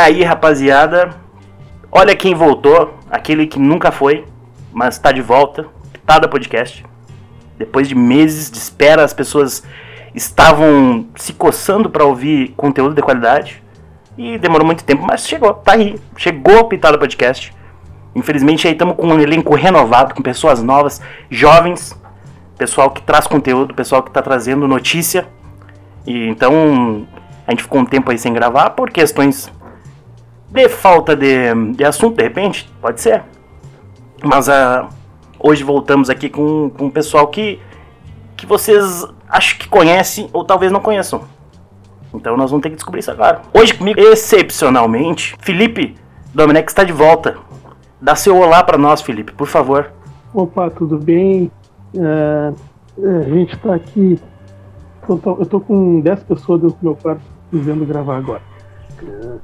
Aí, rapaziada, olha quem voltou, aquele que nunca foi, mas tá de volta, Pitada Podcast. Depois de meses de espera, as pessoas estavam se coçando para ouvir conteúdo de qualidade. E demorou muito tempo, mas chegou, tá aí. Chegou o Pitada Podcast. Infelizmente aí estamos com um elenco renovado, com pessoas novas, jovens, pessoal que traz conteúdo, pessoal que está trazendo notícia. E então a gente ficou um tempo aí sem gravar por questões de falta de, de assunto, de repente, pode ser. Mas uh, hoje voltamos aqui com, com um pessoal que, que vocês acho que conhecem ou talvez não conheçam. Então nós vamos ter que descobrir isso agora. Hoje comigo, excepcionalmente, Felipe Domenech está de volta. Dá seu olá para nós, Felipe, por favor. Opa, tudo bem? É, é a gente está aqui. Eu tô, eu tô, com 10 pessoas dentro do meu quarto dizendo gravar agora. É,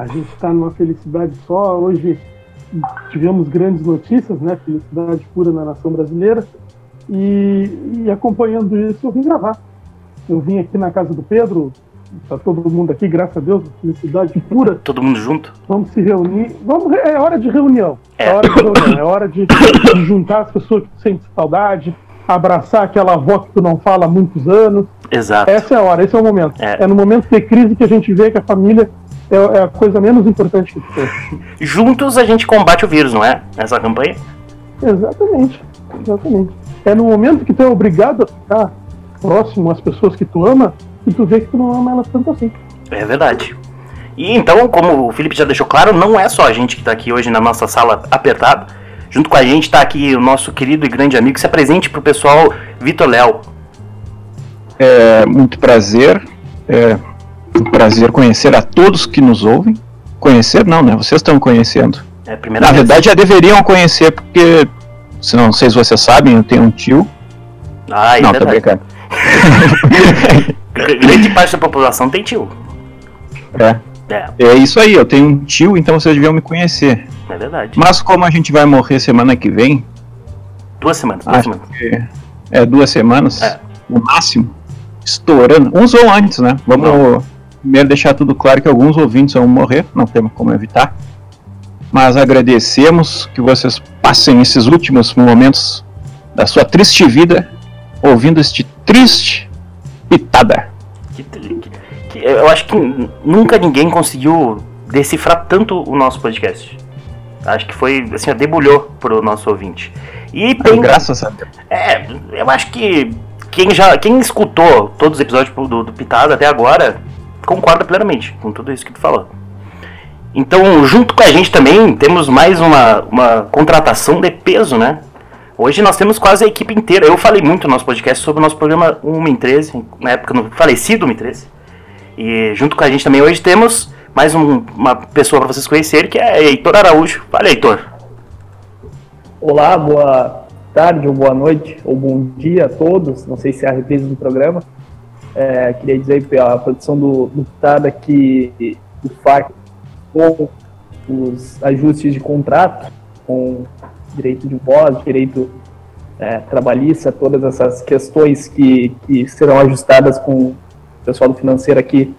a gente está numa felicidade só. Hoje tivemos grandes notícias, né? Felicidade pura na nação brasileira. E, e acompanhando isso, eu vim gravar. Eu vim aqui na casa do Pedro, Tá todo mundo aqui, graças a Deus, felicidade pura. Todo mundo junto? Vamos se reunir. Vamos, é hora de reunião. É, é hora de reunião. É hora de, de juntar as pessoas que sentem saudade, abraçar aquela avó que tu não fala há muitos anos. Exato. Essa é a hora, esse é o momento. É, é no momento de crise que a gente vê que a família é, é a coisa menos importante que tem. Juntos a gente combate o vírus, não é? Essa campanha? Exatamente. Exatamente. É no momento que tu é obrigado a ficar próximo às pessoas que tu ama e tu vê que tu não ama elas tanto assim. É verdade. E então, como o Felipe já deixou claro, não é só a gente que está aqui hoje na nossa sala apertada. Junto com a gente está aqui o nosso querido e grande amigo. Se apresente para o pessoal, Vitor Léo. É muito prazer. É um prazer conhecer a todos que nos ouvem. Conhecer não, né? Vocês estão conhecendo. É, Na vez. verdade, já deveriam conhecer, porque, se não sei se vocês sabem, eu tenho um tio. Ah, é não, verdade. tá brincando. Grande parte da população tem tio. É. é. É isso aí, eu tenho um tio, então vocês deviam me conhecer. É verdade. Mas como a gente vai morrer semana que vem. Duas semanas, duas semanas. é, duas semanas, é. no máximo. Estourando. Uns vão antes, né? Vamos não. Primeiro deixar tudo claro que alguns ouvintes vão morrer, não temos como evitar. Mas agradecemos que vocês passem esses últimos momentos da sua triste vida ouvindo este triste pitada. Que, que, eu acho que nunca ninguém conseguiu decifrar tanto o nosso podcast. Acho que foi, assim, debulhou pro nosso ouvinte. E tem. Graças a Deus. É, eu acho que quem já. Quem escutou todos os episódios do, do Pitada até agora concorda plenamente com tudo isso que tu falou. Então, junto com a gente também, temos mais uma, uma contratação de peso, né? Hoje nós temos quase a equipe inteira. Eu falei muito no nosso podcast sobre o nosso programa 1 em 13, na época no falecido 1 em 13. E junto com a gente também hoje temos mais um, uma pessoa para vocês conhecerem, que é Heitor Araújo. Fala, Heitor. Olá, boa tarde ou boa noite ou bom dia a todos. Não sei se é a reprise do programa. É, queria dizer pela produção do, do TADA que o FAC com os ajustes de contrato com direito de voz, direito é, trabalhista, todas essas questões que, que serão ajustadas com o pessoal do financeiro aqui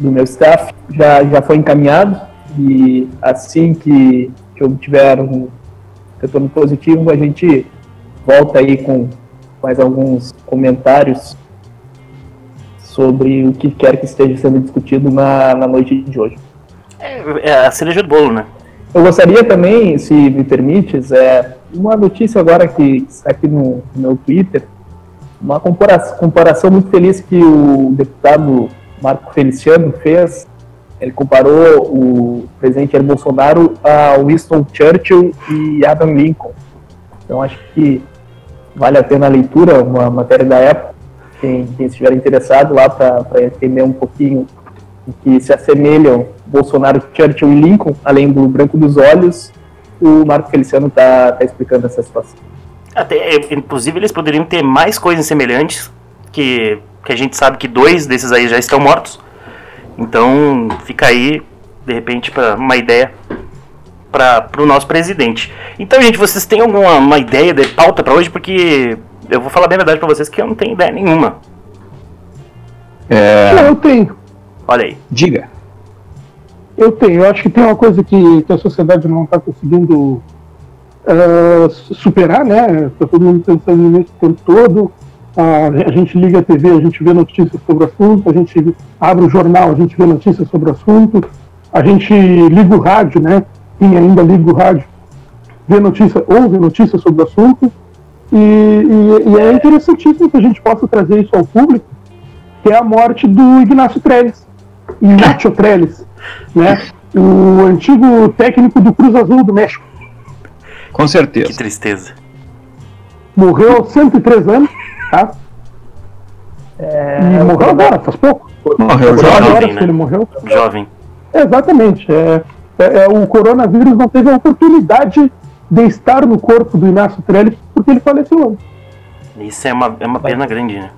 do meu staff, já, já foi encaminhado. E assim que, que eu tiver um retorno positivo, a gente volta aí com mais alguns comentários sobre o que quer que esteja sendo discutido na, na noite de hoje. É, é a cereja do bolo, né? Eu gostaria também, se me permites, é, uma notícia agora que está aqui no, no meu Twitter, uma comparação, comparação muito feliz que o deputado Marco Feliciano fez. Ele comparou o presidente Jair Bolsonaro a Winston Churchill e Abraham Lincoln. Então acho que vale a pena a leitura, uma matéria da época. Quem, quem estiver interessado lá para entender um pouquinho que se assemelham Bolsonaro, Churchill e Lincoln, além do branco dos olhos, o Marco Feliciano está tá explicando essa situação. Até, é, inclusive, eles poderiam ter mais coisas semelhantes, que, que a gente sabe que dois desses aí já estão mortos. Então, fica aí, de repente, para uma ideia para o nosso presidente. Então, gente, vocês têm alguma uma ideia de pauta para hoje? Porque eu vou falar bem a verdade para vocês que eu não tenho ideia nenhuma. É... Eu tenho. Olha aí. Diga. Eu tenho. Eu acho que tem uma coisa que, que a sociedade não está conseguindo uh, superar, né? Está todo mundo pensando nisso o tempo todo. Uh, a gente liga a TV, a gente vê notícias sobre o assunto, a gente abre o jornal, a gente vê notícias sobre o assunto, a gente liga o rádio, né? Quem ainda liga o rádio, vê notícia, ouve notícias sobre o assunto. E, e, e, é interessantíssimo que a gente possa trazer isso ao público, que é a morte do Ignacio Trellis, Ignacio Trellis, né? o antigo técnico do Cruz Azul do México. Com certeza. Que tristeza. Morreu aos 103 anos, tá? É... E morreu agora, faz pouco. Morreu jovem, jovem, né? ele morreu. Jovem. Exatamente. É, é, é, o coronavírus não teve a oportunidade de estar no corpo do Inácio Trelli porque ele faleceu antes. Isso é uma, é uma pena grande, né?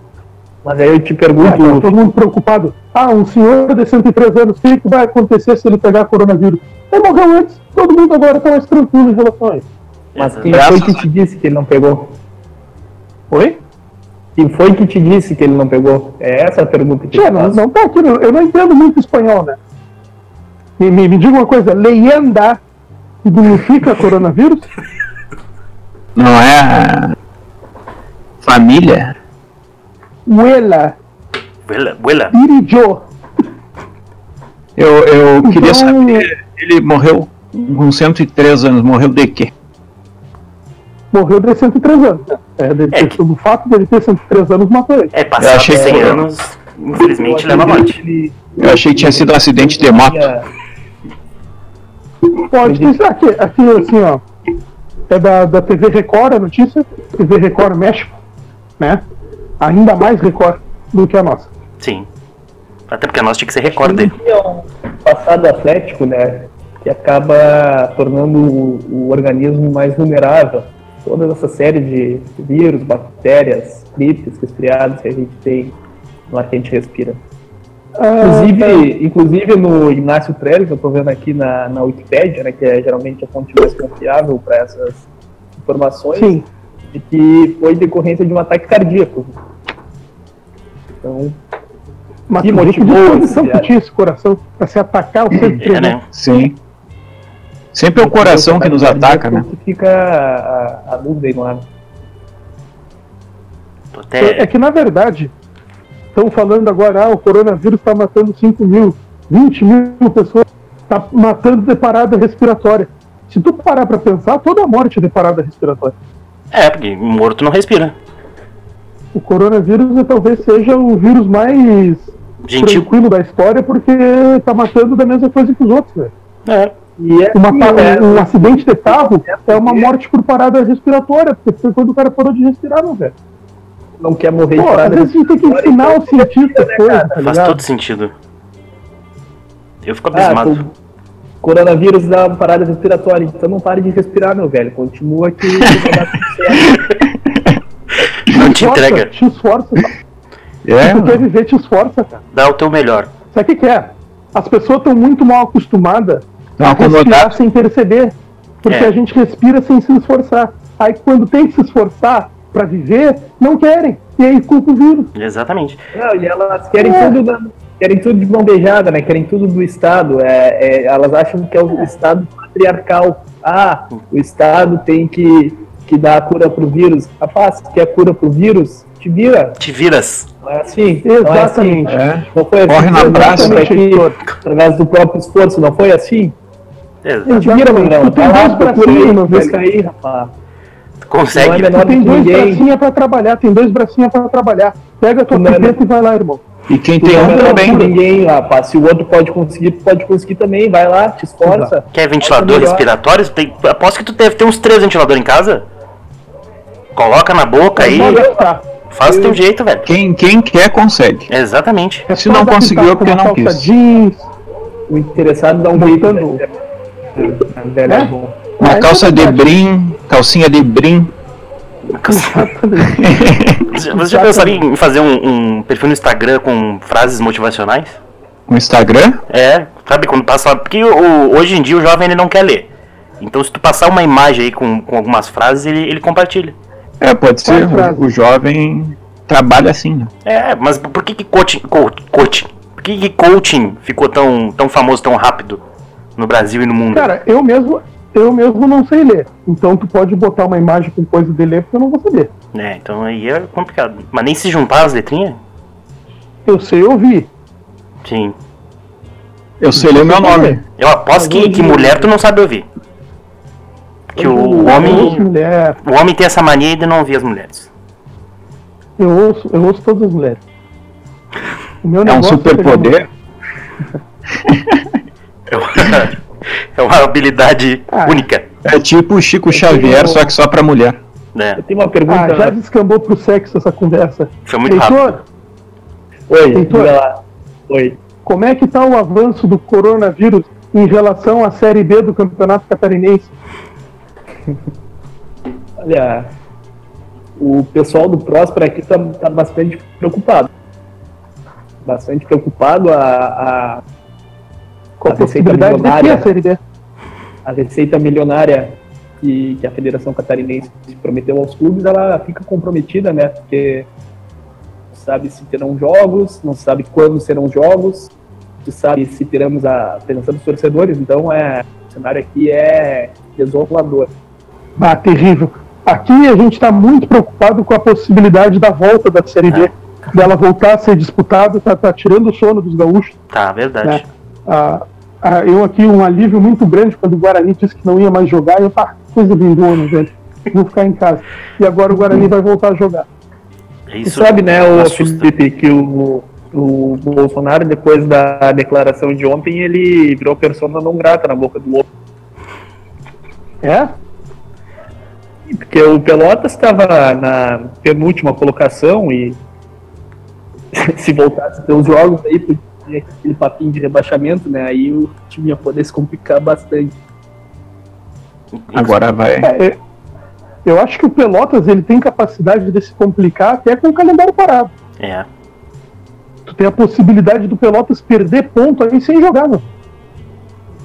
Mas aí eu te pergunto. É, tá todo mundo preocupado. Ah, um senhor de 103 anos, o que, que vai acontecer se ele pegar coronavírus? Ele morreu antes, todo mundo agora está mais tranquilo em relação a isso. Mas quem foi que te disse que ele não pegou? Oi? Quem foi que te disse que ele não pegou? É essa a pergunta que Tchê, não, não tá aqui, eu não entendo muito espanhol, né? Me, me, me diga uma coisa, leyenda significa coronavírus? Não é família? Huela. Huela, huela. Irijo. Eu, eu Então- queria saber, ele morreu com 103 anos, morreu de quê? Morreu de 103 anos. né? É, de, É que- O fato dele ter 103 anos matou ele. É, passado achei 100 que- anos, infelizmente leva a morte. Eu achei que tinha sido um acidente de moto. Pode ter aqui, aqui assim, ó. É da, da TV Record a notícia. TV Record México, né? Ainda mais Record do que a nossa. Sim. Até porque a nossa tinha que ser recorde. ele tinha um passado atlético, né? Que acaba tornando o, o organismo mais vulnerável. Toda essa série de vírus, bactérias, gripes, resfriados que a gente tem no ar que a gente respira. Ah, Inclusive, inclusive no Ignacio Trellis, eu estou vendo aqui na, na Wikipédia, né, que é geralmente a fonte mais confiável para essas informações, sim. de que foi decorrência de um ataque cardíaco. Então, Mas Que vê que motivou que tinha esse coração pra se atacar o 103 É, né? Sim. Sempre é o coração que nos ataca, né? Que fica a, a dúvida aí no ar. É, é que na verdade, estão falando agora, ah, o coronavírus está matando 5 mil, 20 mil pessoas, está matando de parada respiratória. Se tu parar pra pensar, toda morte é de parada respiratória. É, porque morto não respira. O coronavírus é, talvez seja o vírus mais Gentil. tranquilo da história, porque tá matando da mesma coisa que os outros, velho. É. E é Uma, pa- é, um acidente de carro é uma morte por parada respiratória, porque foi quando o cara parou de respirar, não, velho. Não quer morrer de Pô, às parada vezes a gente tem que ensinar os cientistas né, coisas, cara? tá Faz ligado? todo sentido. Eu fico Ah, abismado. o coronavírus dá uma parada respiratória, então não pare de respirar, meu velho. Continua que certo. Não te entrega. Te esforça. É, Se tu quer viver, te esforça, cara. Dá o teu melhor. Sabe o que, que é? As pessoas estão muito mal acostumadas Tão a respirar sem perceber. Porque É. a gente respira sem se esforçar. Aí quando tem que se esforçar pra viver, não querem. E aí culpa o vírus. Exatamente. Não, e elas querem É. tudo da- querem tudo de mão beijada, né? Querem tudo do Estado. É, é, elas acham que é o Estado patriarcal. Ah, o Estado tem que, que dar a cura pro vírus. Rapaz, se quer cura pro vírus, te vira. Te viras. Não é assim? Exatamente. Não, é assim. É. não foi assim. Corre na Foi praça, exatamente aqui, através do próprio esforço, não foi assim? Exato. Te vira, Exatamente. Magrão. Tu tem dois aí, meu velho. aí, rapaz. Consegue. Não é menor tem dois ninguém. bracinhos pra trabalhar, tem dois bracinhos pra trabalhar. Pega a tua Não é- e vai lá, irmão. E quem Tu tem é um também. ninguém, rapaz. Se o outro pode conseguir, tu pode conseguir também. Vai lá, te esforça. Quer ventilador respiratório? Tem, aposto que tu deve ter uns três ventiladores em casa. Coloca na boca aí. Faz o teu jeito, velho. Quem, quem quer, consegue. Exatamente. É Se não conseguiu, é porque não quis. jeans. O interessado dá um jeito. Né? É, velho, é É? bom. Uma Ah, calça de brim, calcinha de brim. Você já pensou em fazer um, um perfil no Instagram com frases motivacionais? No Instagram? É, sabe quando passa. Porque o, hoje em dia o jovem ele não quer ler. Então se tu passar uma imagem aí com, com algumas frases, ele, ele compartilha. É, pode ser. O, o jovem trabalha assim, né? É, mas por que que coaching, co- coaching? Por que, que coaching ficou tão, tão famoso tão rápido no Brasil e no mundo? Cara, eu mesmo, eu mesmo não sei ler. Então tu pode botar uma imagem com coisa de ler porque eu não vou saber. É, então aí é complicado. Mas nem se juntar as letrinhas? Eu sei ouvir. Sim. Eu sei ler o meu nome. Eu aposto que, que mulher tu não sabe ouvir. Que o Eu homem. mulher, O homem tem essa mania de não ouvir as mulheres. eu ouço, eu ouço todas as mulheres. O meu É um negócio superpoder. É uma, é uma habilidade Ah. única. É tipo o Chico Xavier, só que só pra mulher. Né? Eu tenho uma pergunta. Ah, já descambou pro sexo essa conversa. Foi muito rápido. Heitor, Oi, Heitor. Oi. como é que tá o avanço do coronavírus em relação à Série B do Campeonato Catarinense? Olha, o pessoal do Próspera aqui tá, tá bastante preocupado. Bastante preocupado. A, a, Com a A receita possibilidade de milionária. a a receita milionária que, que a Federação Catarinense prometeu aos clubes, ela fica comprometida, né? Porque não sabe se terão jogos, não sabe quando serão jogos, não sabe se teremos a presença dos torcedores, então é, o cenário aqui é desolador. Ah, terrível. Aqui a gente está muito preocupado com a possibilidade da volta da Série B, dela voltar a ser disputada, tá, tá tirando o sono dos gaúchos. Tá, verdade. né? Ah, ah, eu aqui, um alívio muito grande quando o Guarani disse que não ia mais jogar, eu pá, coisa lindona, velho. Vou ficar em casa. E agora o Guarani vai voltar a jogar. É E Isso sabe, né, o assusta. Felipe, que o, o Bolsonaro, depois da declaração de ontem, ele virou persona não grata na boca do outro. É? Porque o Pelotas estava na penúltima colocação e se voltasse a ter os jogos aí, podia ter aquele papinho de rebaixamento, né? Aí o time ia poder se complicar bastante. Agora vai. É, é, eu acho que o Pelotas ele tem capacidade de se complicar até com o calendário parado. É. Tu tem a possibilidade do Pelotas perder ponto aí sem jogar, mano.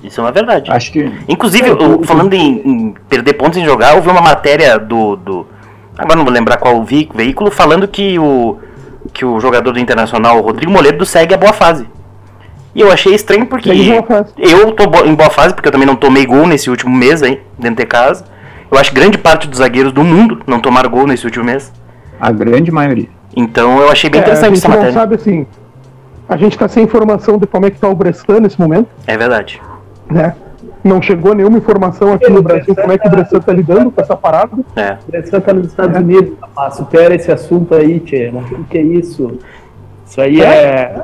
Isso é uma verdade. Acho que. Inclusive, É, eu- falando em, em perder pontos em jogar, eu vi uma matéria do, do. Agora não vou lembrar qual veículo, falando que o, que o jogador do Internacional, Rodrigo Moledo, segue a boa fase. E eu achei estranho porque. Eu tô em boa fase, porque eu também não tomei gol nesse último mês aí, dentro de casa. Eu acho que grande parte dos zagueiros do mundo não tomaram gol nesse último mês. A grande maioria. Então eu achei bem É, interessante essa não matéria. sabe assim. A gente tá sem informação de como é que tá o Bressan nesse momento, É verdade. né? Não chegou nenhuma informação aqui no Brasil como é que o Bressan tá lidando com essa parada. É. O Bressan tá nos Estados Unidos, rapaz. Supera esse assunto aí, Tchê. O que é isso. Isso aí é.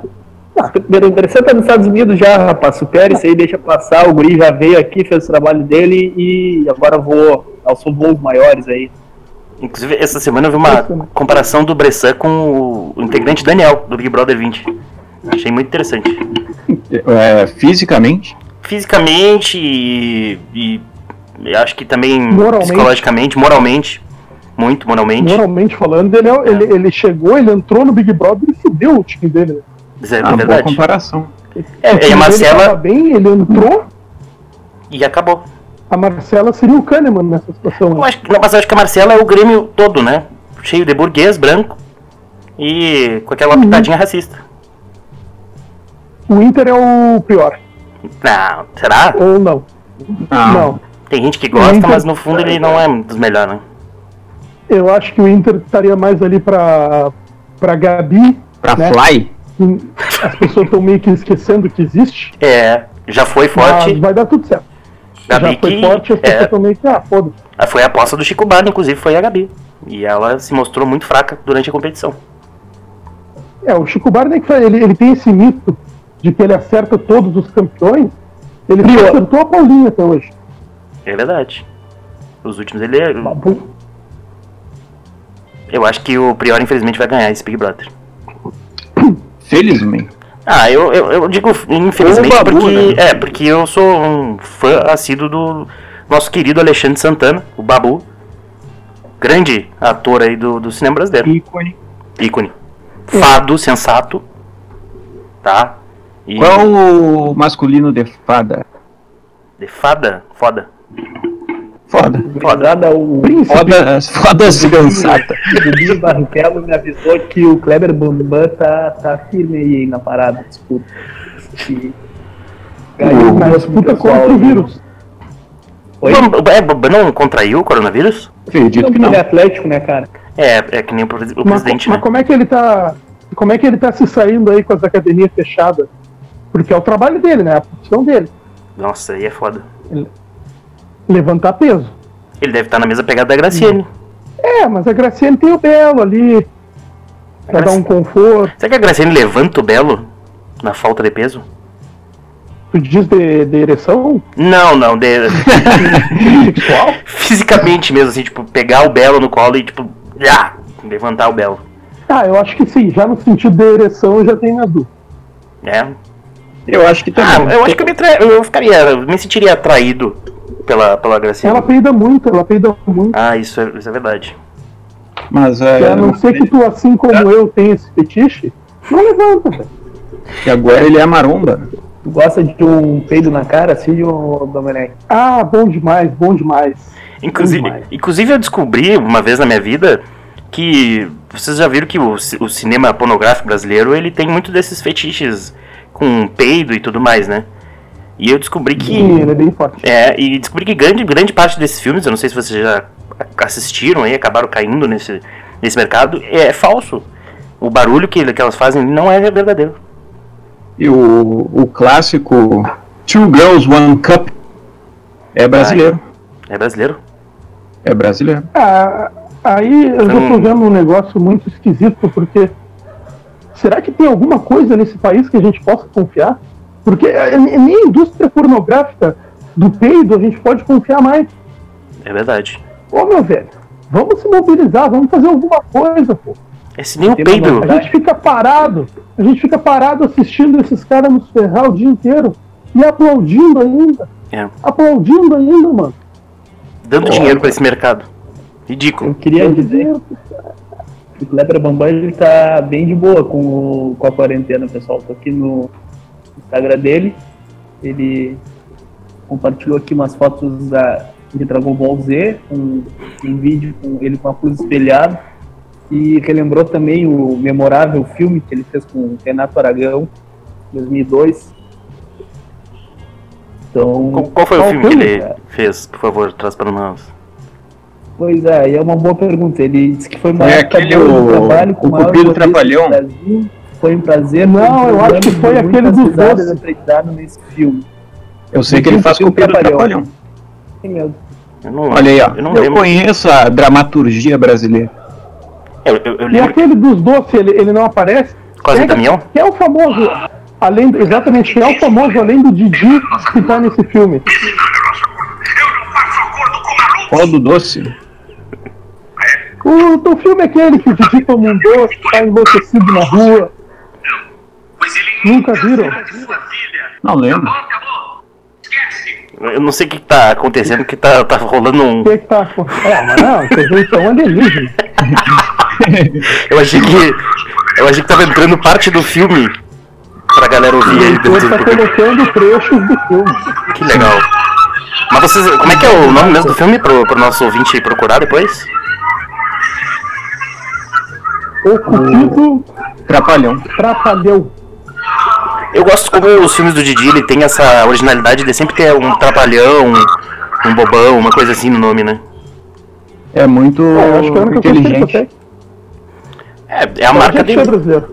O Bressan tá nos Estados Unidos já, rapaz. Supera isso aí, deixa passar. O Guri já veio aqui, fez o trabalho dele e agora vou aos voos maiores aí. Inclusive, essa semana eu vi uma comparação do Bressan com o, o integrante Daniel, do Big Brother 20. Achei muito interessante. É, fisicamente, Fisicamente e, e, e acho que também Moralmente. psicologicamente, moralmente. Muito moralmente. Moralmente falando, ele, é- ele, ele chegou, ele entrou no Big Brother e fudeu o time dele. né? Isso é é uma boa verdade. comparação. É, O e a dele Marcela. tava bem, ele entrou, E acabou. a Marcela seria o Kahneman nessa situação. Eu né? acho, que- não, mas eu acho que a Marcela é o Grêmio todo, né? Cheio de burguês, branco. E com aquela Uhum. pitadinha racista. O Inter é o pior, Não, será? ou não? Não. Não. Tem gente que gosta, Inter- mas no fundo ele não é dos melhores, né? Eu acho que o Inter estaria mais ali pra, pra Gabi. Pra né? Fly, As pessoas estão meio que esquecendo que existe. É, já foi forte. Mas vai dar tudo certo. Gabi Já foi que- forte, as pessoas é. estão meio que, ah, foda Ah, Foi a aposta do Chico Barney, inclusive, foi a Gabi. E ela se mostrou muito fraca durante a competição. É, o Chico Barney, que ele, ele tem esse mito de que ele acerta todos os campeões. Ele Prior. acertou a Paulinha até hoje. É verdade. Os últimos ele é. Babu. Eu acho que o Prior, infelizmente, vai ganhar esse Big Brother. felizmente. Ah, eu, eu, eu digo infelizmente Babu, porque. né? É, porque eu sou um fã assíduo do nosso querido Alexandre Santana, o Babu. Grande ator aí do, do cinema brasileiro. Ícone. Ícone. Fado, sensato. Tá? E Qual o masculino de fada? de fada? Foda. Foda. Foda. O foda, foda cigansata. O Dinho Barrichello me avisou que o Kleber Bambam tá, tá firme aí na parada, disputa. E ganhou na disputa contra o vírus. Oi? É, não contraiu o coronavírus? Acredito que não. Ele é atlético, né, cara? É, é que nem o, presidente, mas, né? Mas como é que ele tá. Como é que ele tá se saindo aí com as academias fechadas? Porque é o trabalho dele, né? É a profissão dele. Nossa, aí é foda. Ele... Levantar peso. Ele deve estar na mesma pegada da Graciane. É, mas a Graciane tem o Belo ali. Pra dar um conforto. Será que a Graciane levanta o Belo na falta de peso? Tu diz de, de ereção? Não, não, de. Sexual? Fisicamente mesmo, assim, tipo, pegar o Belo no colo e, tipo, levantar o Belo. Ah, eu acho que sim, já no sentido de ereção eu já tenho a dúvida. É. Eu acho que também. Ah, eu acho que eu me, tra... eu ficaria, eu me sentiria atraído pela, pela Graciela. Ela peida muito, ela peida muito. Ah, isso é, isso é verdade. Mas é. A não ser que tu, assim como eu, tenha esse fetiche, não levanta, velho. E agora ele é maromba. Tu gosta de um peido na cara, assim, ô Domenech? Ah, bom demais, bom demais. Inclusive, bom demais. inclusive eu descobri uma vez na minha vida que vocês já viram que o, o cinema pornográfico brasileiro ele tem muito desses fetiches com peido e tudo mais, né? E eu descobri que. Sim, ele é bem forte. É, e descobri que grande, grande parte desses filmes, eu não sei se vocês já assistiram aí, acabaram caindo nesse, nesse mercado, é falso. O barulho que, que elas fazem não é verdadeiro. E o, o clássico Two Girls, One Cup é brasileiro. é brasileiro? É brasileiro. Ah, aí eu já tô vendo um negócio muito esquisito, porque será que tem alguma coisa nesse país que a gente possa confiar? Porque nem a indústria pornográfica do peido a gente pode confiar mais. É verdade. Ô meu velho, vamos se mobilizar, vamos fazer alguma coisa, pô. Esse nem o peido. A gente fica parado, a gente fica parado assistindo esses caras nos ferrar o dia inteiro e aplaudindo ainda. É. Aplaudindo ainda, mano. Dando dinheiro pra esse mercado. Ridículo. Eu queria dizer o Kleber Bambam ele tá bem de boa com, o, com a quarentena, pessoal. Tô aqui no, Instagram dele. Ele compartilhou aqui umas fotos da, de Dragon Ball Z, um, em vídeo com ele com a cruz espelhada. E relembrou também o memorável filme que ele fez com Renato Aragão, 2002. Então, qual, qual foi qual o filme, filme que ele cara? fez? Por favor, traz para nós. Pois é, e é uma boa pergunta. Ele disse que foi mais é aquele o, trabalho com o Cupido Trapalhão. Foi um prazer. Não, eu acho que foi aquele dos dois. aprendizado nesse filme. Eu sei que ele faz com o Pedro Trapalhão. Eu não, Olha aí, ó. Eu, não eu conheço a dramaturgia brasileira. Eu, eu, eu e aquele dos doces, ele, ele não aparece? Quase é, caminhão? Que é o famoso, além do, exatamente, que é o famoso além do Didi que tá nesse filme. Qual do doce? O, o filme é aquele que o Didi toma um doce, tá enlouquecido na rua. Nunca viram? Não lembro. Eu não sei o que tá acontecendo, que tá, tá rolando um. O que, que tá acontecendo? É, mas não, vocês são alienígenas. eu achei que. Eu achei que tava entrando parte do filme pra galera ouvir aí. Ele tá colocando trechos do filme. Que legal. Mas vocês. Como é que é o nome mesmo do filme pro, pro nosso ouvinte procurar depois? O Cupido Trapalhão. Trapalhão. Eu gosto como os filmes do Didi ele tem essa originalidade de sempre ter um trapalhão, um bobão, uma coisa assim no nome, né? É muito é, acho que é inteligente. É, é a é marca dele. É brasileiro.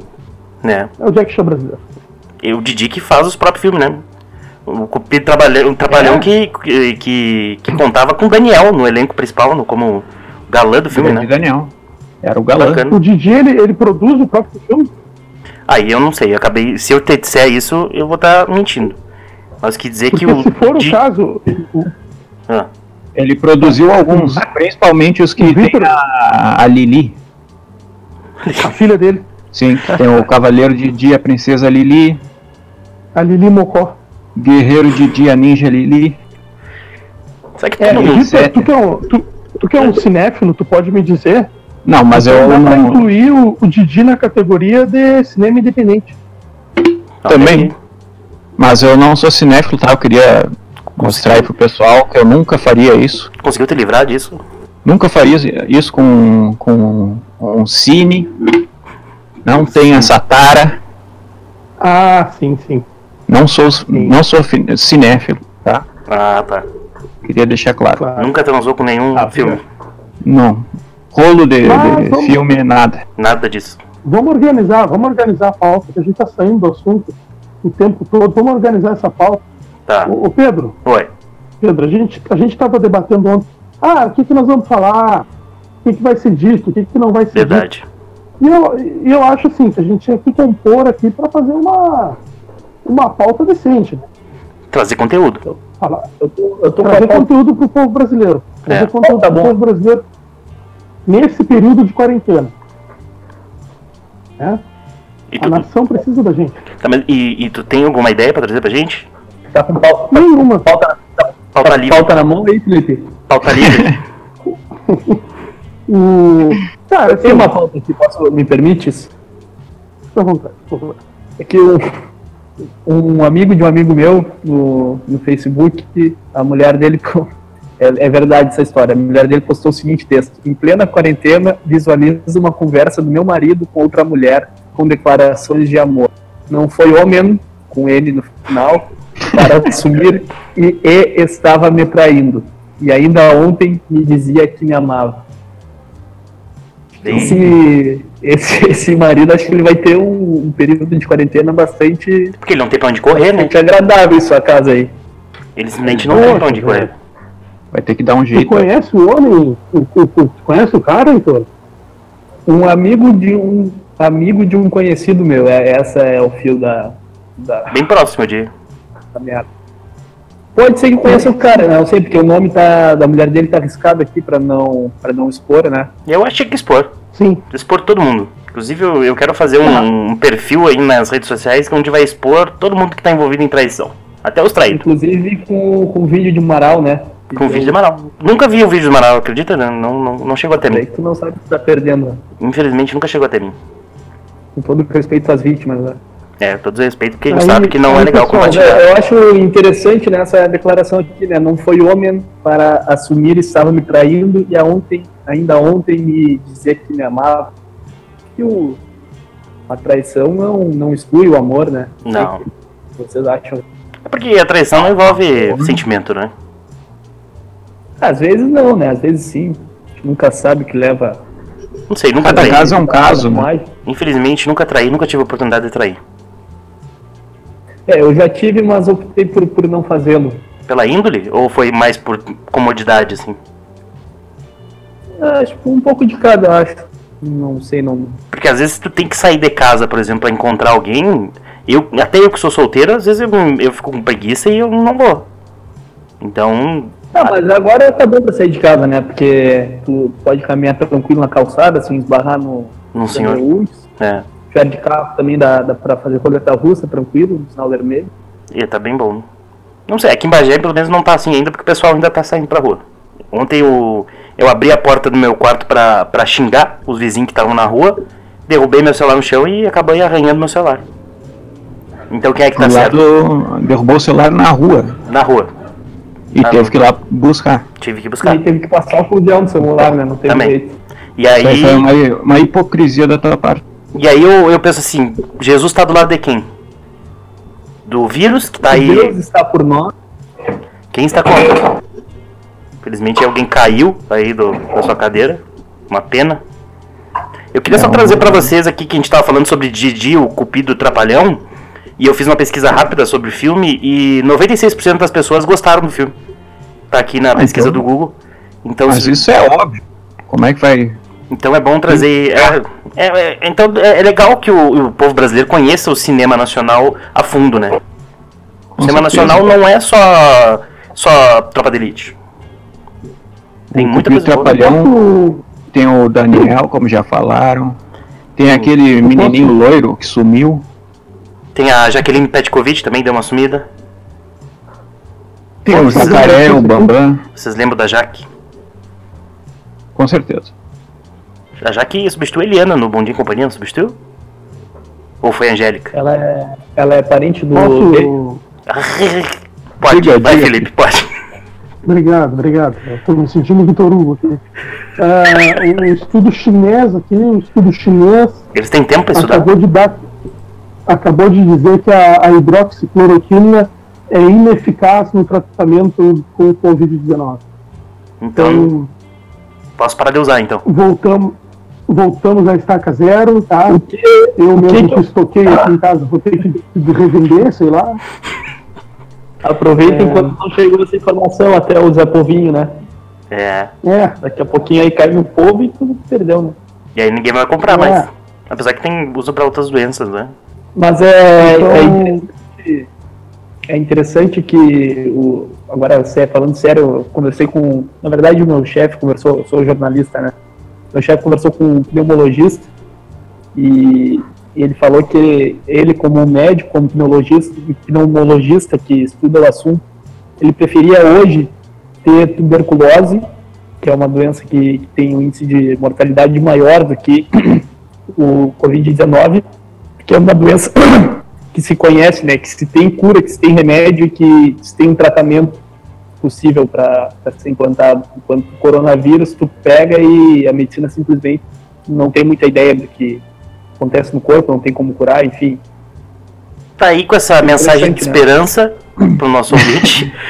É. É o Jack Chan brasileiro. E o Didi que faz os próprios filmes, né? O Cupido Trapalhão, um trapalhão é. que, que, que contava com o Daniel no elenco principal, no, como galã do filme, né? Daniel. Era o galã. Bacana. O Didi, ele, ele produz o próprio filme? Aí eu não sei, eu acabei. Se eu te disser isso, eu vou estar tá mentindo. Mas que dizer Porque que o. Se for o caso. Ah. Ele produziu alguns, principalmente os que tem a, a Lili. A filha dele. Sim, tem o Cavaleiro de Dia, a Princesa Lili. A Lili Mocó. Guerreiro de Dia, Ninja Lili. Sabe que é, tu, tu, que é um, tu, tu que é um cinéfilo, tu pode me dizer não, mas eu dá não. Pra incluir o, o Didi na categoria de cinema independente. Também. Mas eu não sou cinéfilo, tá? Eu queria Mostrar aí pro pessoal que eu nunca faria isso. Conseguiu te livrar disso? Nunca faria isso com, com um cine. Não tenho essa tara. Ah, sim, sim. Não sou, não sou cinéfilo, tá? Ah, tá. Queria deixar claro. Claro. Nunca transou com nenhum Ah, filme. Não. Rolo de, de vamos- filme, nada. Nada disso. Vamos organizar, vamos organizar a pauta, que a gente tá saindo do assunto o tempo todo. Vamos organizar essa pauta. Tá. Ô, ô, Pedro, Oi. Pedro, a gente a gente estava debatendo ontem. Ah, o que, que nós vamos falar? O que, que vai ser dito? O que, que não vai ser dito? Verdade. E eu, eu acho assim, que a gente tinha que compor aqui para fazer uma, uma pauta decente. Né? Trazer conteúdo. Falar, Eu tô, eu tô trazer conteúdo pro povo brasileiro. Trazer É. conteúdo Tá pro bom. povo brasileiro nesse período de quarentena. Né? E, A tu, nação precisa da gente. tá, mas- e, e tu tem alguma ideia pra trazer pra gente? tá com pauta, Nenhuma. pauta, Pauta tá, livre. pauta na mão aí, Felipe. Pauta livre. O... Cara, Eu tenho assim, uma pauta aqui, posso, me permites? fica à vontade, por favor. É que um, um amigo de um amigo meu no, no Facebook, a mulher dele. É, é verdade essa história. A mulher dele postou o seguinte texto: Em plena quarentena, visualiza uma conversa do meu marido com outra mulher com declarações de amor. Não foi homem com ele no final para assumir e, e estava me traindo. E ainda ontem me dizia que me amava. Esse, esse, esse marido, acho que ele vai ter um, um período de quarentena bastante, Porque ele não tem pra onde correr, né? agradável em sua casa aí. Ele simplesmente não tem pra onde correr. Vai ter que dar um Tu jeito. conhece o homem? Tu, tu- tu conhece o cara, Heitor? Um amigo de um amigo de um conhecido meu, é, essa é o fio da, da, Bem próximo de. da merda. Pode ser que conheça o cara, né? Não sei, porque o nome tá, da mulher dele tá arriscado aqui pra não, pra não expor, né? Eu acho que tinha que expor. Sim. Expor todo mundo. Inclusive, eu, eu quero fazer um, um perfil aí nas redes sociais onde vai expor todo mundo que tá envolvido em traição. Até os traídos. Inclusive com, com vídeo de Amaral, né? Com o vídeo de Amaral. Nunca vi o vídeo do Amaral, acredita? Não, não, não chegou até mim. que tu não sabe que tu tá perdendo, né? Infelizmente, nunca chegou até mim. Com todo respeito às vítimas, né? É, todos os respeito, porque a gente Aí- sabe que não é aí, legal pessoal, compartilhar. É, Eu acho interessante nessa declaração aqui, né? Não foi homem para assumir estava me traindo e a ontem, ainda ontem me dizia que me amava. Que o, a traição não, não exclui o amor, né? Não. Vocês acham? É porque a traição envolve sentimento, né? Às vezes não, né? Às vezes sim. A gente nunca sabe que leva. Não sei, nunca Cada traí. caso é um caso, né? mais. Infelizmente, nunca traí, nunca tive a oportunidade de trair. É, eu já tive, mas optei por, por não fazê-lo. Pela índole? Ou foi mais por comodidade, assim? Acho que um pouco de cada, acho. Não sei, não. Porque às vezes tu tem que sair de casa, por exemplo, pra encontrar alguém. Eu, até eu que sou solteiro, às vezes eu, eu fico com preguiça e eu não vou. Então, Ah, mas agora tá bom pra sair de casa, né? Porque tu pode caminhar tranquilo na calçada, sem esbarrar no. Num senhor. no é. Se tiver de carro também dá, dá pra fazer roleta russa, tranquilo, no sinal vermelho. E tá bem bom. Não sei, aqui em Bagé pelo menos não tá assim ainda, porque o pessoal ainda tá saindo pra rua. Ontem eu, eu abri a porta do meu quarto pra, pra xingar os vizinhos que estavam na rua, derrubei meu celular no chão e acabei arranhando meu celular. Então quem é que tá O certo? lado derrubou o celular na rua Na rua. E Ah, teve que ir lá buscar. Tive que E buscar. teve que passar o fudial no celular, né? Não teve Também. jeito. E Isso aí uma, uma hipocrisia da tua parte. e aí eu, eu penso assim, Jesus tá do lado de quem? Do vírus que tá aí. Deus está por nós. Quem está contra? Infelizmente alguém caiu aí do, da sua cadeira. Uma pena. Eu queria só trazer pra vocês aqui que a gente tava falando sobre Didi, o Cupido Trapalhão. E eu fiz uma pesquisa rápida sobre o filme e 96% das pessoas gostaram do filme. Tá aqui na pesquisa então- do Google. Então, Mas se- isso é óbvio. Como é que vai. então é bom trazer. é- é- é- então é, é legal que o, o povo brasileiro conheça o cinema nacional a fundo, né? O Com cinema certeza. nacional não é só, só Tropa de Elite. Tem o muita coisa boa. Trapalhão, Posso- tem o Daniel, como já falaram. Tem aquele menininho loiro que sumiu. Tem a Jaqueline Petkovic também, deu uma sumida. Tem o Posso fazer Jacaré, o Bambam. Vocês lembram da Jaque? Com certeza. A Jaque substituiu a Eliana no Bom Dia e Companhia, não substituiu? Ou foi a Angélica? Ela é, ela é parente do. Posso, Pode, Diga, vai, diga. Felipe, pode. Obrigado, obrigado. Estou me sentindo Vitor Hugo aqui. Ah, um estudo chinês aqui, um estudo chinês Eles têm tempo pra estudar. acabou de dar, acabou de dizer que a, a hidroxicloroquina é ineficaz no tratamento com o Covid-19. Então, Então, posso parar de usar, então. voltamos, voltamos à estaca zero, tá? que- Eu mesmo que- que estoquei aqui em casa, vou ter que revender, sei lá. Aproveita É. enquanto não chegou essa informação até o Zé Povinho, né? É. É, Daqui a pouquinho aí cai no povo e tudo perdeu, né? E aí ninguém vai comprar É. mais. Apesar que tem uso pra outras doenças, né? Mas é, Então- é, interessante, é interessante que o, agora falando sério, eu conversei com, na verdade o meu chefe conversou, eu sou jornalista, né? Meu chefe conversou com um pneumologista e ele falou que ele como médico, como pneumologista, pneumologista que estuda o assunto, ele preferia hoje ter tuberculose, que é uma doença que, que tem um índice de mortalidade maior do que o Covid-19, que é uma doença que se conhece, né, que se tem cura, que se tem remédio e que se tem um tratamento possível para ser implantado. Enquanto o coronavírus, tu pega e a medicina simplesmente não tem muita ideia do que acontece no corpo, não tem como curar, enfim. Tá aí com essa mensagem de né? esperança pro nosso ouvinte.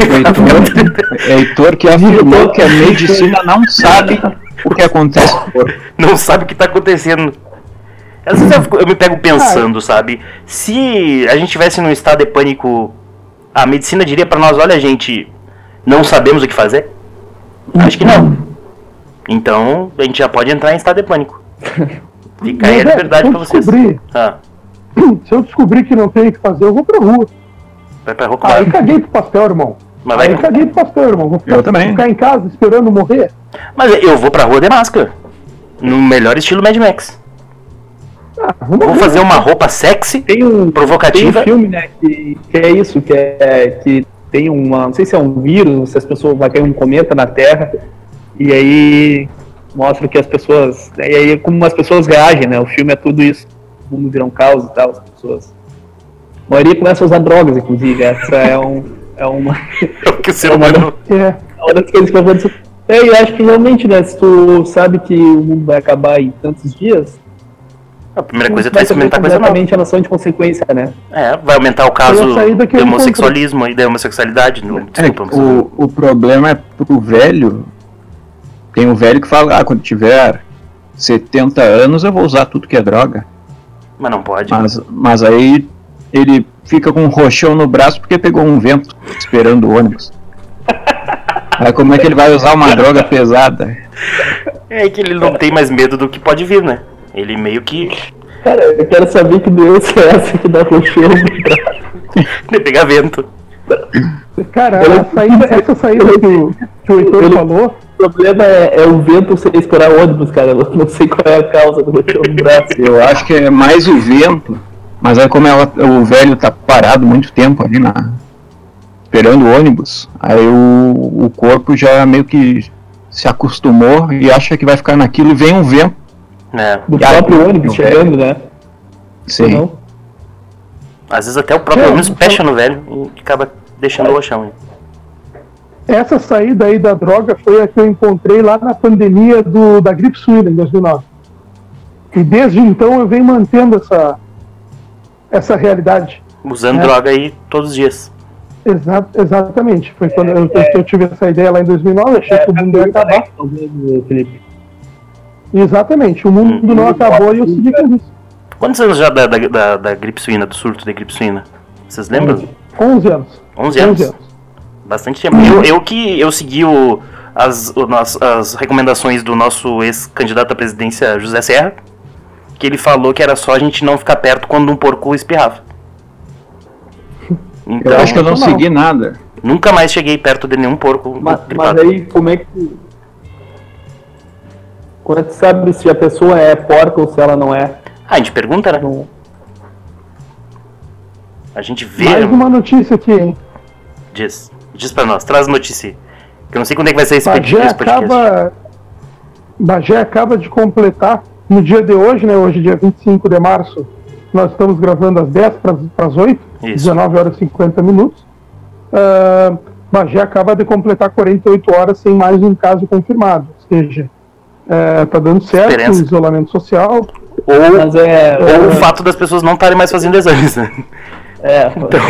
Heitor, Heitor que afirmou que a medicina não sabe o que acontece no corpo. não sabe o que tá acontecendo. Às vezes eu, eu me pego pensando, sabe? Se a gente tivesse num estado de pânico, a medicina diria pra nós, olha gente, não sabemos o que fazer? Acho que não. Então, a gente já pode entrar em estado de pânico. Fica aí a é, liberdade se pra vocês. descobrir- Ah, se eu descobrir que não tem o que fazer, eu vou pra rua. vai pra roupa. Aí caguei pro pastel, irmão. Mas, Aí vai, caguei pro pastel, irmão. Vou ficar, Eu também. ficar em casa esperando morrer. mas eu vou pra rua de máscara. No melhor estilo Mad Max. Ah, vou fazer uma roupa sexy, Tem um, tem provocativa. um filme, né, que, que é isso, que é que tem uma, não sei se é um vírus, se as pessoas vai cair um cometa na Terra e aí mostra que as pessoas, e aí como as pessoas reagem, né? O filme é tudo isso, o mundo vira um caos e tal, as pessoas. A maioria começa a usar drogas, inclusive. Essa é um é uma É o que o ser humano. É, é uma das coisas que eu vou dizer. É, eu acho que realmente, né, se tu sabe que o mundo vai acabar em tantos dias, A primeira coisa é tu vai experimentar coisa nova. a noção de consequência, né? É, vai aumentar o caso de eu homossexualismo e da homossexualidade. No, É, desculpa, o, o problema é pro velho. Tem um velho que fala, ah, quando tiver 70 anos eu vou usar tudo que é droga. mas não pode. Mas, mas aí ele fica com um roxão no braço porque pegou um vento esperando o ônibus. Aí como é que ele vai usar uma droga pesada? É que ele não tem mais medo do que pode vir, né? Ele meio que Cara, eu quero saber que doença é essa que dá roxão de pegar vento. cara, Eu- saída, essa saída que o, que o Heitor Ele- falou, O problema é, é o vento sem esperar o ônibus, cara. Eu não sei qual é a causa do roxão no braço. Eu acho que é mais o vento, mas aí como ela- o velho tá parado muito tempo ali na. esperando o ônibus, aí o, o corpo já meio que se acostumou e acha que vai ficar naquilo e vem um vento. Né? Do E aí, próprio ônibus o chegando, né? Sim. Não? Às vezes até o próprio É, ônibus fecha no velho e acaba deixando o roxão. hein? essa saída aí da droga foi a que eu encontrei lá na pandemia do, da gripe suína em 2009. E desde então eu venho mantendo essa, essa realidade. Usando É. droga aí todos os dias. Exa eu, Foi quando eu, eu- eu tive essa ideia lá em 2009, achei que o mundo ia acabar. Felipe. Exatamente, o mundo não acabou e eu segui com isso. Quantos anos já da, da, da, da gripe suína, do surto da gripe suína? Vocês lembram? 11 anos. 11 anos. 11 anos. Bastante tempo. Eu, eu que eu segui o, as, o nosso- as recomendações do nosso ex-candidato à presidência, José Serra, que ele falou que era só a gente não ficar perto quando um porco espirrava. Então, Eu acho que eu não não. segui nada. nunca mais cheguei perto de nenhum porco Mas, mas aí, como é que. Quando é que sabe se a pessoa é porca ou se ela não é? Ah, a gente pergunta, né? Não- A gente vê, Mais uma notícia aqui, hein? diz. Diz pra nós, traz notícia. Que eu não sei quando é que vai ser esse, Bagé esse podcast. acaba, Bagé acaba de completar, no dia de hoje, né? Hoje, dia 25 de março, nós estamos gravando às 10 para as 8, Isso. 19 horas e 50 minutos. uh, Bagé acaba de completar 48 horas sem mais um caso confirmado. Ou seja, é, dando certo o isolamento social. Ou, Mas é, ou o fato das pessoas não estarem mais fazendo exames, né? É. Então,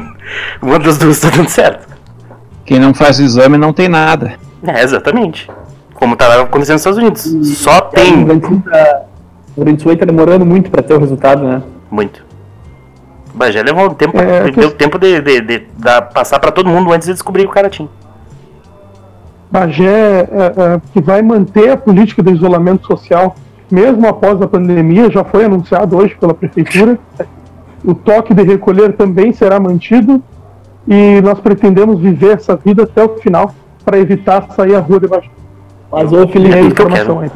uma das duas está dando certo. Quem não faz exame não tem nada. É, exatamente. Como está acontecendo nos Estados Unidos. E, Só tem. O Grande Sul está demorando muito para ter o resultado, né? Muito. Mas já levou tempo, é, deu tempo de, de, de, de passar para todo mundo antes de descobrir o cara tinha. Bagé é, é, que vai manter a política de isolamento social mesmo após a pandemia, já foi anunciado hoje pela prefeitura. O toque de recolher também será mantido e nós pretendemos viver essa vida até o final para evitar sair à rua de Bagé. Mas, ô Felipe, é informação aí.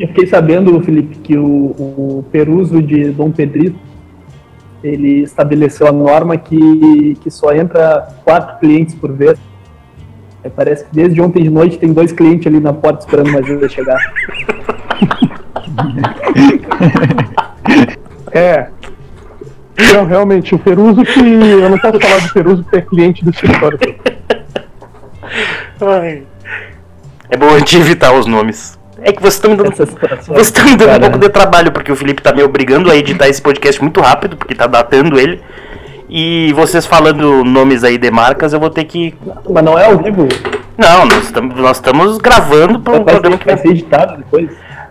Eu fiquei sabendo, Felipe, que o, o Peruso de Dom Pedrito ele estabeleceu a norma que, que só entra quatro clientes por vez. É, parece que desde ontem de noite tem dois clientes ali na porta esperando uma ajuda chegar. é. Não, realmente, o Peruso que. Eu não posso falar do Peruso que é cliente do escritório. É bom a gente evitar os nomes. É que você tá me dando, você tá me dando um pouco de trabalho, porque o Felipe tá me obrigando a editar esse podcast muito rápido, porque tá datando ele. E vocês falando nomes aí de marcas, eu vou ter que. Mas não é ao vivo? Não, nós estamos, nós estamos gravando para um vai programa ser, que vai ser editado depois.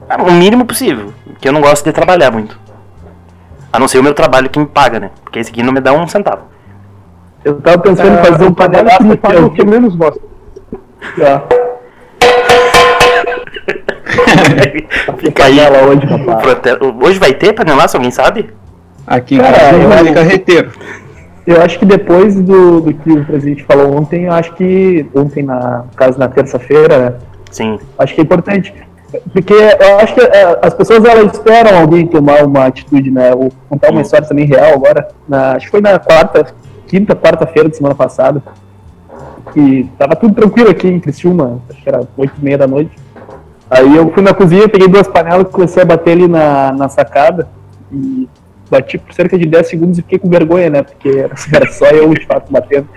É, o mínimo possível, porque eu não gosto de trabalhar muito. A não ser o meu trabalho que me paga, né? Porque esse aqui não me dá um centavo. Eu tava pensando em fazer um panelaço que me paga o que menos gosto. Já. Fica aí. Hoje, hoje vai ter panelaço, alguém sabe? Aqui em casa é, vai carreteiro. Eu acho que depois do, do que o presidente falou ontem, eu acho que ontem, na, no caso na terça-feira, né? Sim. Acho que é importante. Porque eu acho que é, as pessoas elas esperam alguém tomar uma atitude, né? Vou contar uma história também real agora. Na, acho que foi na quarta, quinta, quarta-feira da semana passada. E tava tudo tranquilo aqui em Criciúma, acho que era oito e meia da noite. Aí eu fui na cozinha, peguei duas panelas, comecei a bater ali na, na sacada. E bati por cerca de 10 segundos e fiquei com vergonha, né? Porque era só eu, de fato, batendo.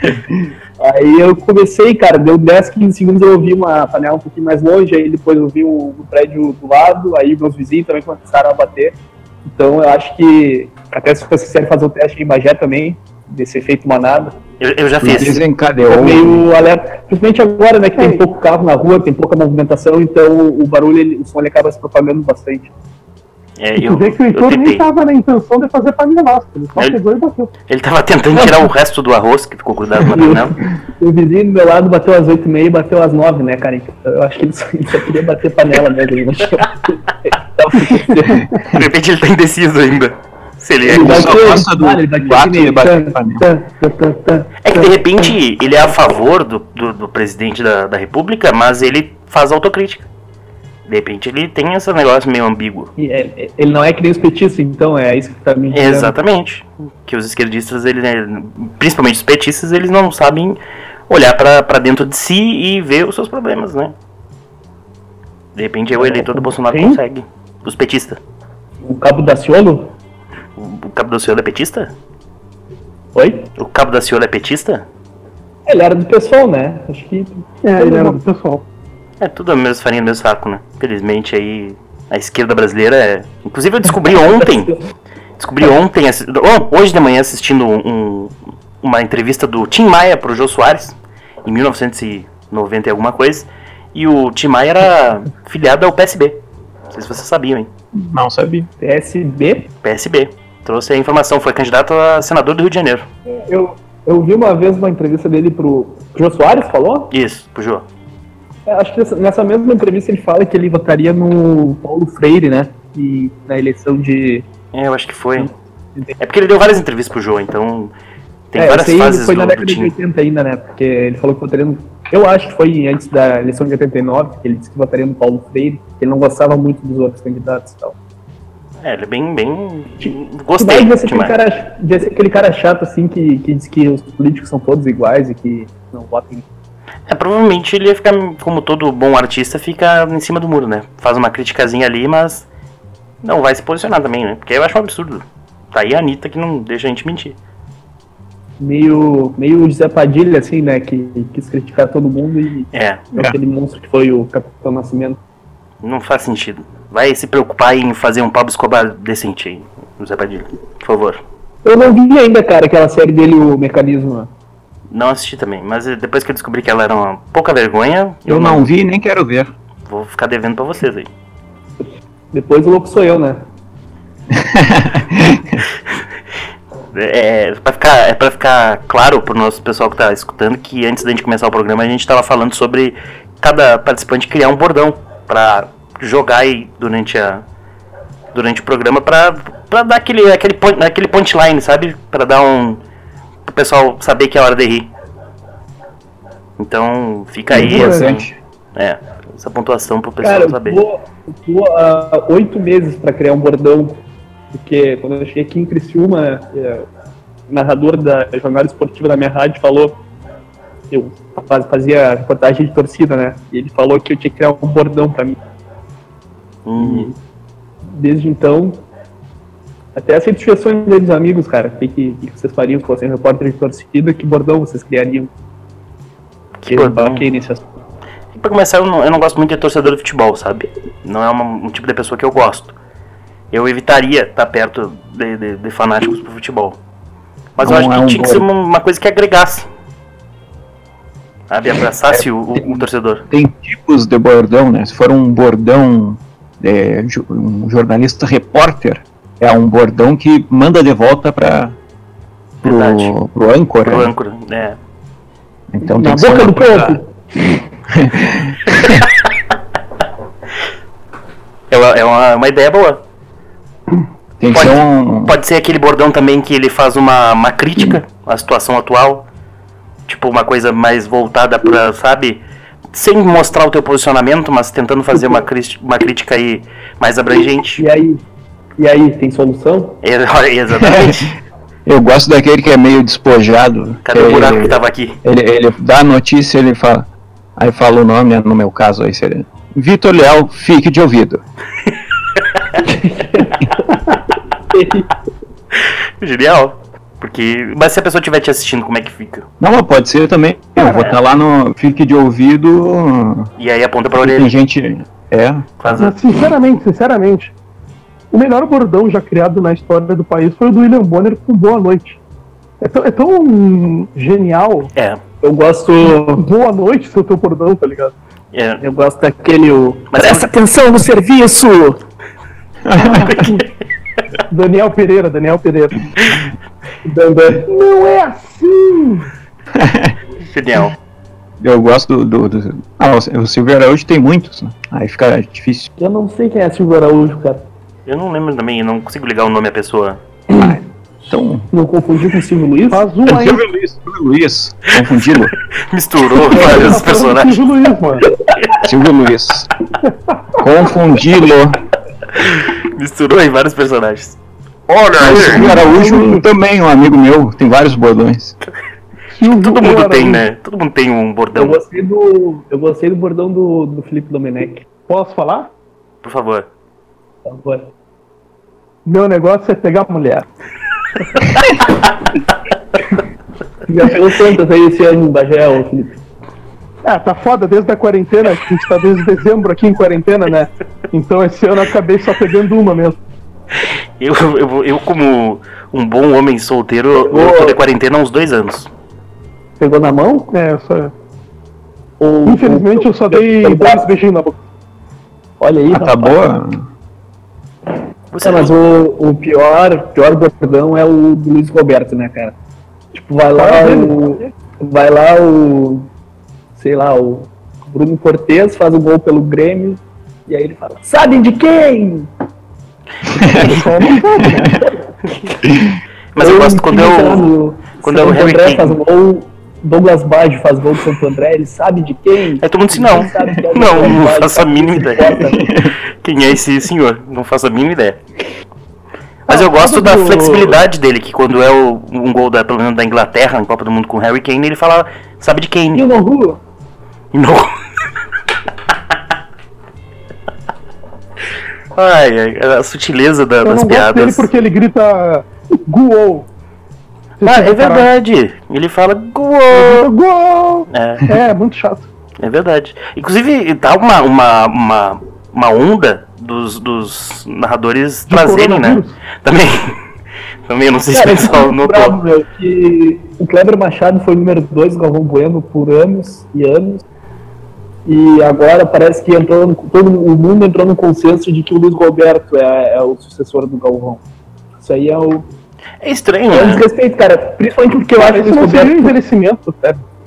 Aí eu comecei, cara, deu 10, 15 segundos eu ouvi uma panela um pouquinho mais longe, aí depois eu vi o, o prédio do lado, aí meus vizinhos também começaram a bater. Então eu acho que, até se vocês quiserem fazer o teste em Magé também, desse efeito manada. Eu, eu já fiz. Desencadeou. meio alerta. Principalmente agora, né, que tem pouco carro na rua, tem pouca movimentação, então o barulho, ele, o som ele acaba se propagando bastante. É, eu, vê que o Heitor nem tava na intenção de fazer panelaço, ele só ele, pegou e bateu. Ele tava tentando tirar o resto do arroz que ficou grudado na panela. o vizinho do meu lado bateu às 8h30 e bateu às 9 né, cara? Eu acho que ele só, ele só queria bater panela mesmo. De repente ele tá indeciso ainda. Se ele, ele é só passa do 4 e bate panela. É que de repente ele é a favor do, do, do presidente da, da república, mas ele faz autocrítica. De repente ele tem esse negócio meio ambíguo. É, é, ele não é que nem os petistas, então é isso que tá me dizendo. Exatamente. Que os esquerdistas, ele, né, principalmente os petistas, eles não sabem olhar para dentro de si e ver os seus problemas, né? De repente o eleitor do Bolsonaro Quem? consegue. Os petistas. O Cabo da Ciolo? O, o Cabo da Ciolo é petista? Oi? O Cabo da Ciolo é petista? Ele era do pessoal, né? Acho que. É, ele era do pessoal. É tudo a mesma farinha do mesmo saco, né? Infelizmente aí a esquerda brasileira é. Inclusive eu descobri ontem. Descobri ontem, hoje de manhã, assistindo um, uma entrevista do Tim Maia pro Jô Soares, em 1990 e alguma coisa. E o Tim Maia era filiado ao PSB. Não sei se vocês sabiam, hein? Não sabia. PSB? PSB. Trouxe a informação, foi candidato a senador do Rio de Janeiro. Eu, eu vi uma vez uma entrevista dele pro, pro Jô Soares, falou? Isso, pro Jô. É, acho que nessa mesma entrevista ele fala que ele votaria no Paulo Freire, né? E na eleição de. É, eu acho que foi. É porque ele deu várias entrevistas pro João, então. Tem é, várias fases foi do, na década de 80 ainda, né? Porque ele falou que votaria no. Eu acho que foi antes da eleição de 89, que ele disse que votaria no Paulo Freire, que ele não gostava muito dos outros candidatos e tal. É, ele é bem, bem. Gostei. Mas devia ser, aquele cara, devia ser aquele cara chato, assim, que, que diz que os políticos são todos iguais e que não votam é, provavelmente ele ia ficar, como todo bom artista, fica em cima do muro, né? Faz uma criticazinha ali, mas não vai se posicionar também, né? Porque eu acho um absurdo. Tá aí a Anitta que não deixa a gente mentir. meio, meio José Padilha, assim, né? Que quis criticar todo mundo e É, é aquele monstro que foi o Capitão Nascimento. não faz sentido. Vai se preocupar em fazer um Pablo Escobar decente aí, José Padilha. Por favor. Eu não vi ainda, cara, aquela série dele, o Mecanismo. Não assisti também, mas depois que eu descobri que ela era uma pouca vergonha, Eu não vi e nem quero ver. vou ficar devendo pra vocês aí. Depois o louco sou eu, né? É, pra ficar, é pra ficar claro pro nosso pessoal que tá escutando que antes da gente começar o programa a gente tava falando sobre cada participante criar um bordão pra jogar aí durante a durante o programa pra, pra dar aquele aquele point, aquele punchline, sabe? Pra dar um pessoal saber que é hora de rir. Então, fica aí essa, Interessante. é, essa pontuação pro pessoal Cara, saber. eu tô há oito meses pra criar um bordão. Porque quando eu cheguei aqui em Criciúma, é, o narrador da jornada esportiva da minha rádio falou. Eu faz- fazia reportagem de torcida, né? E ele falou que eu tinha que criar um bordão pra mim. Hum, Desde então, até aceito sugestões deles, amigos, cara. O que, que, que vocês fariam se fossem repórter de torcida? Que bordão vocês criariam? que eu bordão. nesse assunto. E pra começar, eu não, eu não gosto muito de torcedor de futebol, sabe? Não é uma- um tipo de pessoa que eu gosto. Eu evitaria estar perto de, de- de fanáticos pro futebol. Mas eu Não acho que é um tinha que ser uma, uma coisa que agregasse. Sabe? Abraçasse o, o- o torcedor. Tem tipos de bordão, né? Se for um bordão é, um jornalista repórter, é um bordão que manda de volta para Verdade. pro, pro âncora. Pro né? âncora. É. Então tem Na boca do campo! É, uma, é uma, uma ideia boa. Tem que Pode- ser um. Pode ser aquele bordão também que ele faz uma, uma crítica à situação atual. Tipo, uma coisa mais voltada pra, sabe? Sem mostrar o teu posicionamento, mas tentando fazer uma, uma crítica aí mais abrangente. E aí? E aí, tem solução? É, Exatamente. Eu gosto daquele que é meio despojado. Cadê o buraco ele, que tava aqui? ele, ele dá a notícia, ele fala. Aí fala o nome, no meu caso aí seria. Vitor Leal, fique de ouvido. Genial. Porque. Mas se a pessoa estiver te assistindo, como é que fica? Não, mas pode ser também. Eu vou estar lá no Fique de ouvido. E aí aponta pra Tem orelha. gente. É. Faz a... Mas, sinceramente, sinceramente, o melhor bordão já criado na história do país foi o do William Bonner com Boa Noite. É tão, é tão genial. É. Eu gosto. Boa noite, seu teu bordão, tá ligado? é. Eu gosto daquele. O... Mas Presta atenção no serviço! Daniel Pereira, Daniel Pereira. Não é assim! Genial. Eu gosto do. do, do- Ah, o Silvio Araújo tem muitos, né? Aí fica difícil. Eu não sei quem é Silvio Araújo, cara. Eu não lembro também, eu não consigo ligar o nome à pessoa. Então. Não confundi com o Silvio Luiz? Faz um aí. Silvio Luiz, Silvio Luiz. Confundi-lo. Misturou vários Tá personagens. Silvio Luiz, mano. Silvio Luiz. Confundi-lo. Misturou em vários personagens. Olha, o Silvio Araújo também, um amigo meu, tem vários bordões. Silvio Todo mundo Araújo. tem, né? Todo mundo tem um Eu bordão. gostei do. Eu gostei do bordão do, do Felipe Domenech. Posso falar? Por favor. Por favor. Meu negócio é pegar mulher. Já pegou quantas aí esse ano em Bagé, ô Felipe? Ah, tá foda desde a quarentena. A gente tá desde dezembro aqui em quarentena, né? Então esse ano eu acabei só pegando uma mesmo. Eu, eu, eu como um bom homem solteiro, eu tô de quarentena há uns dois anos. Pegou na mão? É, eu só... Ou, Infelizmente eu só dei dois beijinhos na boca. Olha aí, Ah, tá rapaz. boa? Você, É, mas o, o pior, pior bordão é o do Luiz Roberto, né, cara? Tipo, vai lá o. Vai lá o. Sei lá, o Bruno Cortez faz o gol pelo Grêmio. E aí ele fala, sabem de quem? mas eu gosto quando time que tá eu. quando é o Santo Douglas Baggio faz gol do Santo André, ele sabe de quem? Aí todo mundo disse não. É Não, não Baggio, faço a mínima ideia. Quem é esse senhor? Não faço a mínima ideia. Mas eu Ah, gosto sabe da do- flexibilidade dele, que quando é o- um gol da, pelo menos da Inglaterra, em Copa do Mundo com Harry Kane, ele fala, sabe de E quem? não. ai, ai, a sutileza da- Eu das não gosto dele piadas. porque ele grita Guou. Ah, é verdade. Ele fala gol. Gol! É, É, muito chato. é verdade. Inclusive, tá uma, uma, uma, uma onda dos, dos narradores De trazerem, né? Também. Também, não sei se o Cara, pessoal notou. meu, que o Kleber Machado foi o número 2 do Galvão Bueno por anos e anos. E agora parece que entrou no- todo o mundo entrou no consenso de que o Luiz Roberto é, é o sucessor do Galvão. Isso aí é, o, É estranho, é um né? desrespeito, cara. Principalmente porque eu acho o Isso Roberto. envelhecimento.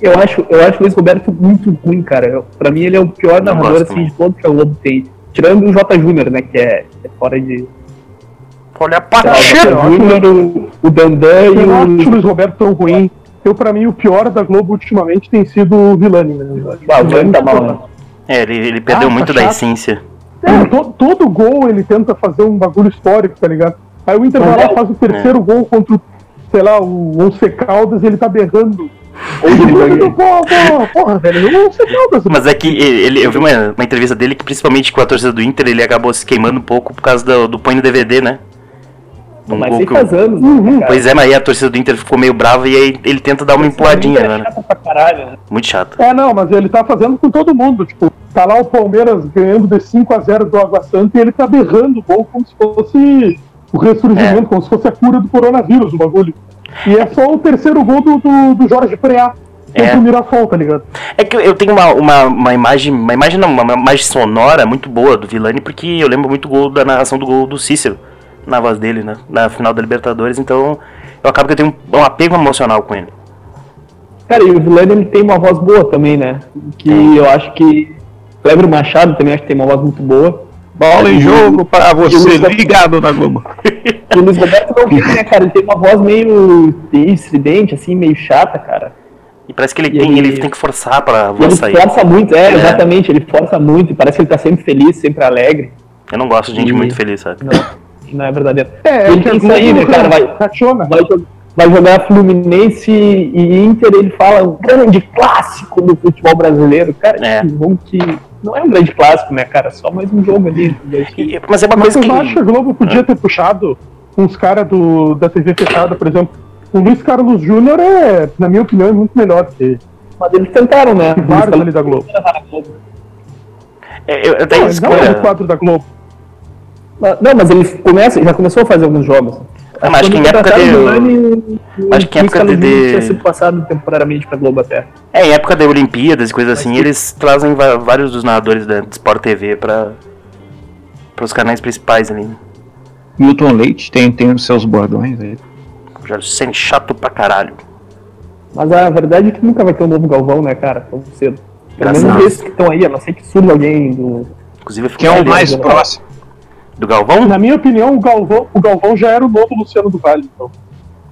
Eu acho, eu acho o Luiz Roberto muito ruim, cara. Eu, pra mim, ele é o pior Não narrador gosto assim, de todos que a Globo tem. Tirando o J. Júnior, né? Que é, é fora de. Olha Sei lá, o o, o Dandan e Eu não acho o o. Luiz Roberto tão ruim. Eu, pra mim, o pior da Globo ultimamente tem sido o Vilani, né? Ah, o Vilani tá mal, né? É, ele, ele perdeu Ah, muito tá da chato. essência. É, to- todo gol ele tenta fazer um bagulho histórico, tá ligado? Aí o Inter vai lá, faz o terceiro gol contra, o, sei lá, o Once Caldas e ele tá berrando. Porra, velho, o Once Caldas. Mas é que ele, eu vi uma, uma entrevista dele que, principalmente com a torcida do Inter, ele acabou se queimando um pouco por causa do, do põe no DVD, né? Um Mas gol faz anos, né, Uhum. Pois é, mas aí a torcida do Inter ficou meio brava e aí ele tenta dar uma empurradinha, é né? caralho, né? Muito chato. É, não, mas ele tá fazendo com todo mundo. Tipo, tá lá o Palmeiras ganhando de 5x0 do Água Santa e ele tá berrando o gol como se fosse o ressurgimento, É. como se fosse a cura do coronavírus, o bagulho. E é só o terceiro gol do, do, do Jorge Preá. É. Contra o Mirassol, tá ligado? É que eu- tenho uma, uma, uma imagem, uma imagem não, uma imagem sonora muito boa do Vilani, porque eu lembro muito gol da narração do gol do Cícero, na voz dele, né? Na final da Libertadores, então eu acabo que eu tenho um, um apego emocional com ele. Cara, e o Vilani ele tem uma voz boa também, né? Que eu acho que. Kleber Machado também acho que tem uma voz muito boa. Bola em jogo para você ligado na Globo. O Luiz Roberto não tem, né, cara? Ele tem uma voz meio estridente, assim, meio chata, cara. E parece que ele E tem, ele- ele tem que forçar pra voz ele sair. força muito, é, É. exatamente, ele força muito, parece que ele tá sempre feliz, sempre alegre. Eu não gosto de gente E- muito feliz, sabe? Não, não é verdadeiro. É, ele que tem isso aí, né, cara? Vai, Cachona. vai, jo- vai jogar Fluminense e Inter, ele fala um grande clássico do futebol brasileiro. Cara, É. que jogo que não é um grande clássico, né, cara? Só mais um jogo ali. E- mas é uma Mas coisa que. acho que a Globo podia ter puxado uns caras do- da TV fechada, por exemplo. O Luiz Carlos Júnior é, na minha opinião, é muito melhor que Mas eles tentaram, né? vários ali da Globo. É, eu, eu Não, tenho ele não é escolha. quadro da Globo. Mas- Não, mas ele começa, já começou a fazer alguns jogos. Ah, mas acho que em época de- acho que em época de- Júnior de- tinha sido passado temporariamente pra Globo até. É, em época da Olimpíadas e coisas assim, eles trazem vários dos narradores da de Sport TV pra, os canais principais ali. né? Milton Leite tem, tem os seus bordões aí. Já sendo chato pra caralho. Mas a verdade é que nunca vai ter um novo Galvão, né, cara? Tão cedo. Pelo menos esses que estão aí, a não ser que surja alguém do. Inclusive, eu fico Que é o mais próximo. Do Galvão? Na minha opinião, o Galvão, o Galvão já era o novo Luciano do Vale. Então.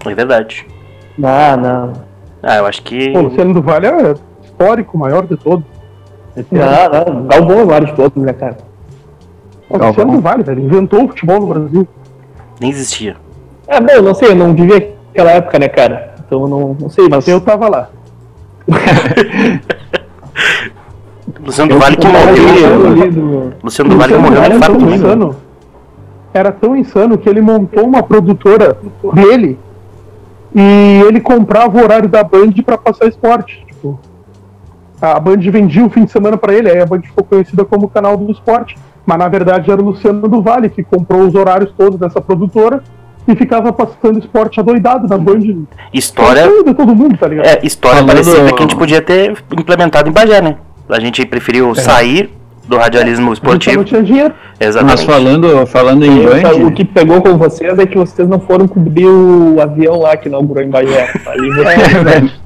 É verdade. Ah, não. Ah, eu acho que. Pô, o Luciano do Vale é histórico, o maior de todos. Não, não. Galvão é o maior de todos, né, cara? O Galvão. Luciano do Vale, velho, inventou o futebol no Brasil. Nem existia. É, bom, não sei, eu não vivi aquela época, né, cara? Então eu não, não sei, mas. Eu tava lá. Luciano do Vale que eu- morreu. Luciano do Vale que morreu Vale de era tão insano. Que ele montou uma produtora dele e ele comprava o horário da Band pra passar esporte. Tipo, a Band vendia o fim de semana pra ele, aí a Band ficou conhecida como canal do esporte. Mas na verdade era o Luciano do Vale que comprou os horários todos dessa produtora e ficava passando esporte adoidado na Band. História. de todo mundo, tá ligado? É, história Falando- parecida que a gente podia ter implementado em Bagé, né? A gente preferiu sair do radialismo só esportivo. não tinha dinheiro. Mas Exatamente. falando, falando em Eu- O que pegou com vocês é que vocês não foram cobrir o avião lá que inaugurou em Bagé. Ali vocês-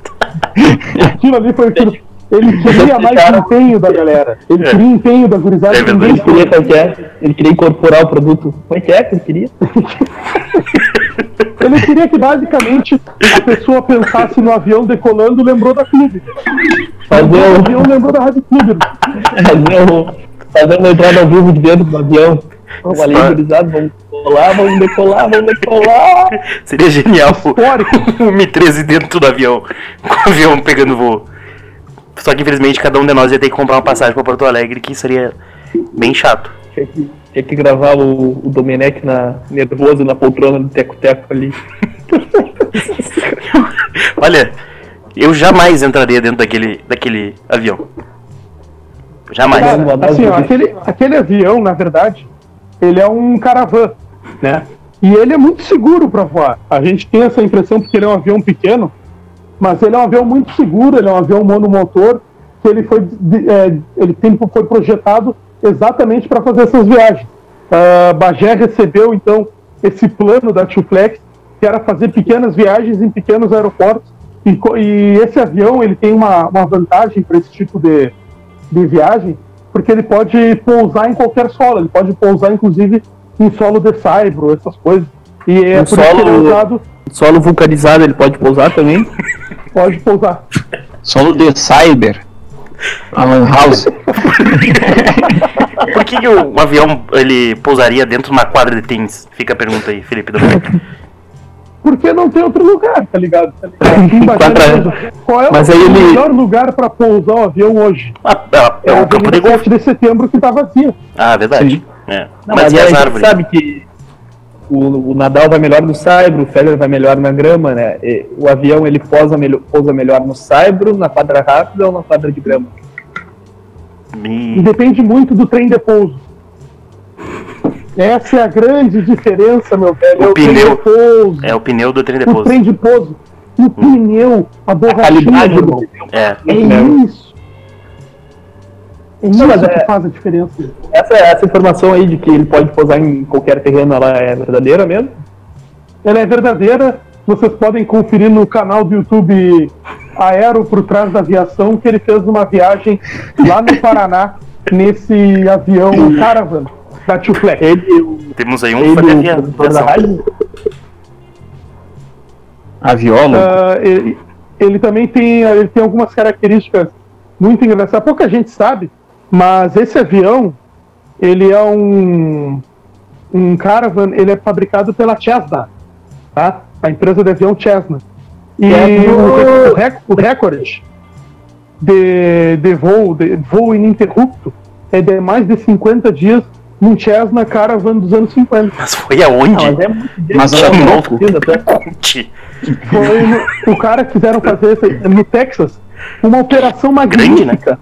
Aquilo ali foi aquilo. Ele queria mais Cara. empenho da galera. Ele É. queria empenho da gurizada. É que ninguém Ele queria, qual que é? Ele queria incorporar o produto. Como é que é que ele queria? Ele queria que basicamente a pessoa pensasse no avião decolando e lembrou da clube. Fazer O avião lembrou da Rádio Clube. fazer o, fazer uma entrada ao vivo de dentro do avião. Vamos ali, gurizada, vamos decolar, vamos decolar, vamos decolar. Seria genial Histórico. o Mi-13 dentro do avião, com o avião pegando voo. Só que infelizmente cada um de nós ia ter que comprar uma passagem pra Porto Alegre, que seria bem chato. Tinha que, tinha que gravar o, o Domenech na, nervoso na poltrona do teco-teco ali. Olha, eu jamais entraria dentro daquele, daquele avião. Jamais. Cara, assim, ó, aquele, aquele avião, na verdade, ele é um caravan, né? E ele é muito seguro para voar. A gente tem essa impressão porque ele é um avião pequeno, mas ele é um avião muito seguro, ele é um avião monomotor, que ele foi, é, ele tem, foi projetado exatamente para fazer essas viagens. Uh, Bagé recebeu, então, esse plano da Tuflex, que era fazer pequenas viagens em pequenos aeroportos, e, e esse avião ele tem uma, uma vantagem para esse tipo de, de viagem, porque ele pode pousar em qualquer solo, ele pode pousar inclusive em solo de saibro, essas coisas. E é por solo, isso que ele é usado. Solo vulcanizado ele pode pousar também? pode pousar. Solo de cyber. Alan House. Por que, que o, avião ele pousaria dentro de uma quadra de tênis? Fica a pergunta aí, Felipe Domenico. Porque não tem outro lugar, tá ligado? Tá ligado? Qual é Mas o ele... melhor lugar para pousar o avião hoje? Ah, é, é o campo de golfe de setembro que tá vazio. Ah, verdade. É. Não, mas, mas a gente sabe que o, o, Nadal vai melhor no saibro, o Federer vai melhor na grama, né? E, o avião ele pousa, melhor, pousa melhor no saibro, na quadra rápida ou na quadra de grama? E depende muito do trem de pouso. Essa é a grande diferença, meu velho. O, é o pneu. Pouso, é o pneu do trem de pouso. O trem de pouso. O hum. pneu, a borrachinha. do É. é isso. É isso que é, faz a diferença. Essa, essa informação aí de que ele pode pousar em qualquer terreno, ela é verdadeira mesmo? Ela é verdadeira. Vocês podem conferir no canal do YouTube Aero por trás da aviação que ele fez uma viagem lá no Paraná nesse avião Caravan da Tuflex. Temos aí um ele, a viola. Uh, ele, ele, também tem, ele tem algumas características muito engraçadas. Pouca gente sabe, mas esse avião ele é um um Caravan, ele é fabricado pela Cessna, tá? A empresa de avião Cessna. E é o, o, rec, o recorde de, de voo, de voo ininterrupto é de mais de 50 dias num Cessna Caravan dos anos 50. Mas foi aonde? Não, mas é mas é louco. Foi no, o cara quiseram fazer no Texas uma operação magnífica. Grande, né?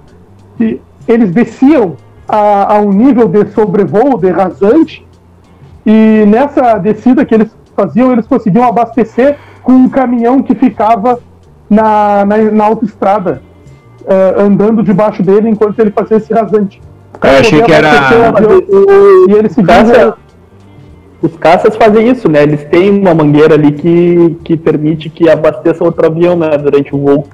que eles desciam a, a um nível de sobrevoo, de rasante, e nessa descida que eles faziam, eles conseguiam abastecer com um caminhão que ficava na, na, na autoestrada, uh, andando debaixo dele enquanto ele fazia esse rasante. Eu achei que era. e eles se Caça... Os caças fazem isso, né? Eles têm uma mangueira ali que, que permite que abasteça outro avião né, durante o voo.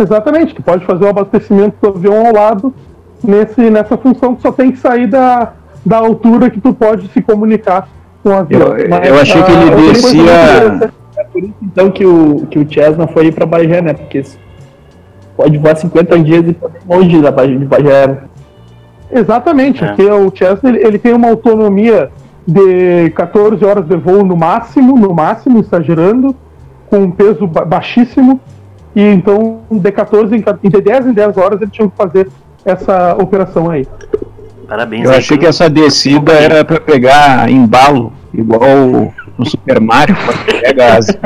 Exatamente, que pode fazer o abastecimento do avião ao lado nesse, nessa função que só tem que sair da, da altura que tu pode se comunicar com o avião. Eu, Mas, eu achei que ele descia. É por isso então que o, que o Cessna foi ir para Bagé, né? Porque pode voar 50 dias e longe da de Bagé. Exatamente, é. porque o Cessna ele, ele, tem uma autonomia de 14 horas de voo no máximo, no máximo, exagerando, com um peso ba baixíssimo, e então de 14 em, de 10 em 10 horas ele tinha que fazer essa operação aí. Parabéns. Eu achei que essa descida era para pegar embalo, igual no Super Mario, quando pega as.